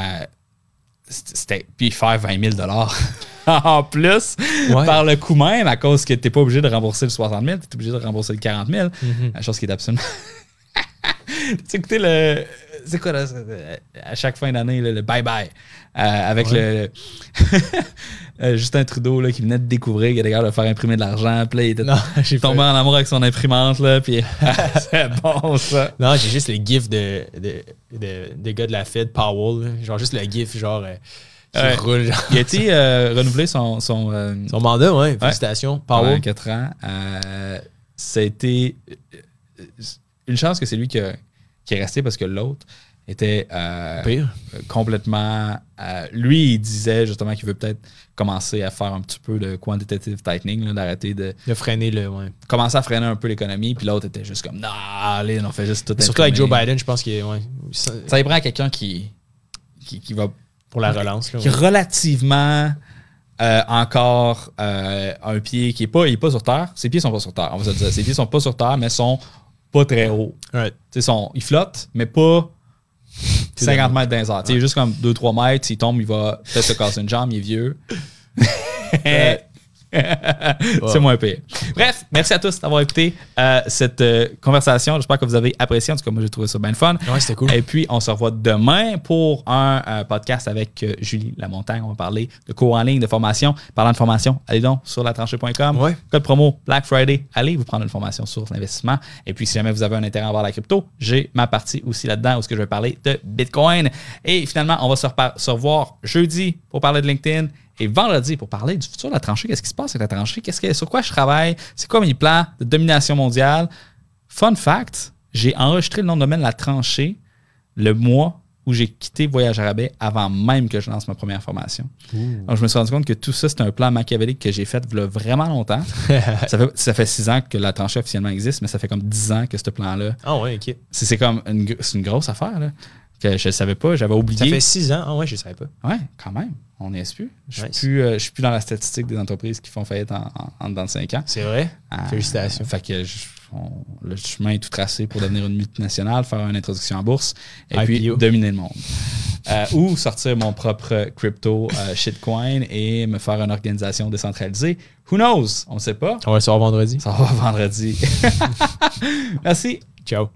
c'était puis faire 20 000 <laughs> en plus, Ouais. par le coût même, à cause que tu n'es pas obligé de rembourser le 60 000, tu es obligé de rembourser le 40 000. Mhm. La chose qui est absolument. <laughs> tu écouté le. C'est quoi là? c'est- À chaque fin d'année, le bye-bye. euh, avec le. <laughs> euh, Justin Trudeau là, qui venait de découvrir qu'il était capable de faire imprimer de l'argent. Puis là, il était Non, <laughs> j'ai tombé en amour avec son imprimante. Là, puis <laughs> c'est bon ça. Non, j'ai juste les gifs de, de, de, de gars de la Fed, Powell. là. Genre juste le gif, genre, euh, qui Ouais. roule. genre. Il a été euh, renouvelé son. son euh, Son mandat, ouais. Félicitations. Powell. 4 ans. Euh, ça a été euh, une chance que c'est lui qui, a- qui est resté parce que l'autre était euh, Pire. complètement. euh, lui, il disait justement qu'il veut peut-être commencer à faire un petit peu de quantitative tightening, d'arrêter de De freiner le. Ouais. commencer à freiner un peu l'économie. Puis l'autre était juste comme, non, allez, on fait juste tout Surtout avec Joe. Biden, je pense qu'il ouais, ça- Ça y prend quelqu'un qui, qui, qui va pour la relance. Là, qui est ouais. relativement euh, encore un pied qui est pas, il est pas sur terre. Ses pieds sont pas sur terre, on va se dire. Ses pieds sont pas sur terre, mais sont pas très sont, ils flottent, mais pas <laughs> 50 mètres dans les airs. Juste comme 2-3 mètres, s'il tombe, il va peut-être se casser une jambe, il est vieux. <laughs> <laughs> C'est moins pire. Bref, merci à tous d'avoir écouté euh, cette euh, conversation. J'espère que vous avez apprécié. En tout cas, moi, j'ai trouvé ça bien fun. Ouais, c'était cool. Et puis, on se revoit demain pour un euh, podcast avec Julie Lamontagne. On va parler de cours en ligne, de formation. Parlant de formation, allez donc sur latranchée.com. Ouais. Code promo Black Friday. Allez vous prendre une formation sur l'investissement. Et puis, si jamais vous avez un intérêt à voir la crypto, j'ai ma partie aussi là-dedans où ce que je vais parler de Bitcoin. Et finalement, on va se, se revoir jeudi pour parler de LinkedIn. Et vendredi, pour parler du futur de la tranchée, qu'est-ce qui se passe avec la tranchée? Qu'est-ce que, sur quoi je travaille? C'est quoi mes plans de domination mondiale? Fun fact, j'ai enregistré le nom de domaine La Tranchée le mois où j'ai quitté Voyage à rabais avant même que je lance ma première formation. Donc, je me suis rendu compte que tout ça, c'est un plan machiavélique que j'ai fait il y a vraiment longtemps. <laughs> ça, fait, ça fait six ans que la tranchée officiellement existe, mais ça fait comme dix ans que ce plan-là, Ah ouais, ok. c'est c'est comme une, une grosse affaire, là, que je ne savais pas, j'avais Ça oublié. fait six ans. Ah ouais, je savais pas. Ouais, quand même, on n'y est plus. Je ne Nice. suis, plus, euh, je suis plus dans la statistique des entreprises qui font faillite en, en, en dedans de cinq ans. C'est vrai. Ah, Félicitations. fait que je- on- le chemin est tout tracé pour devenir une multinationale, faire une introduction en bourse et puis dominer le monde. Euh, ou sortir mon propre crypto euh, shitcoin et me faire une organisation décentralisée. Who knows? On ne sait pas. On va le savoir vendredi. Ça va vendredi. <laughs> Merci. Ciao.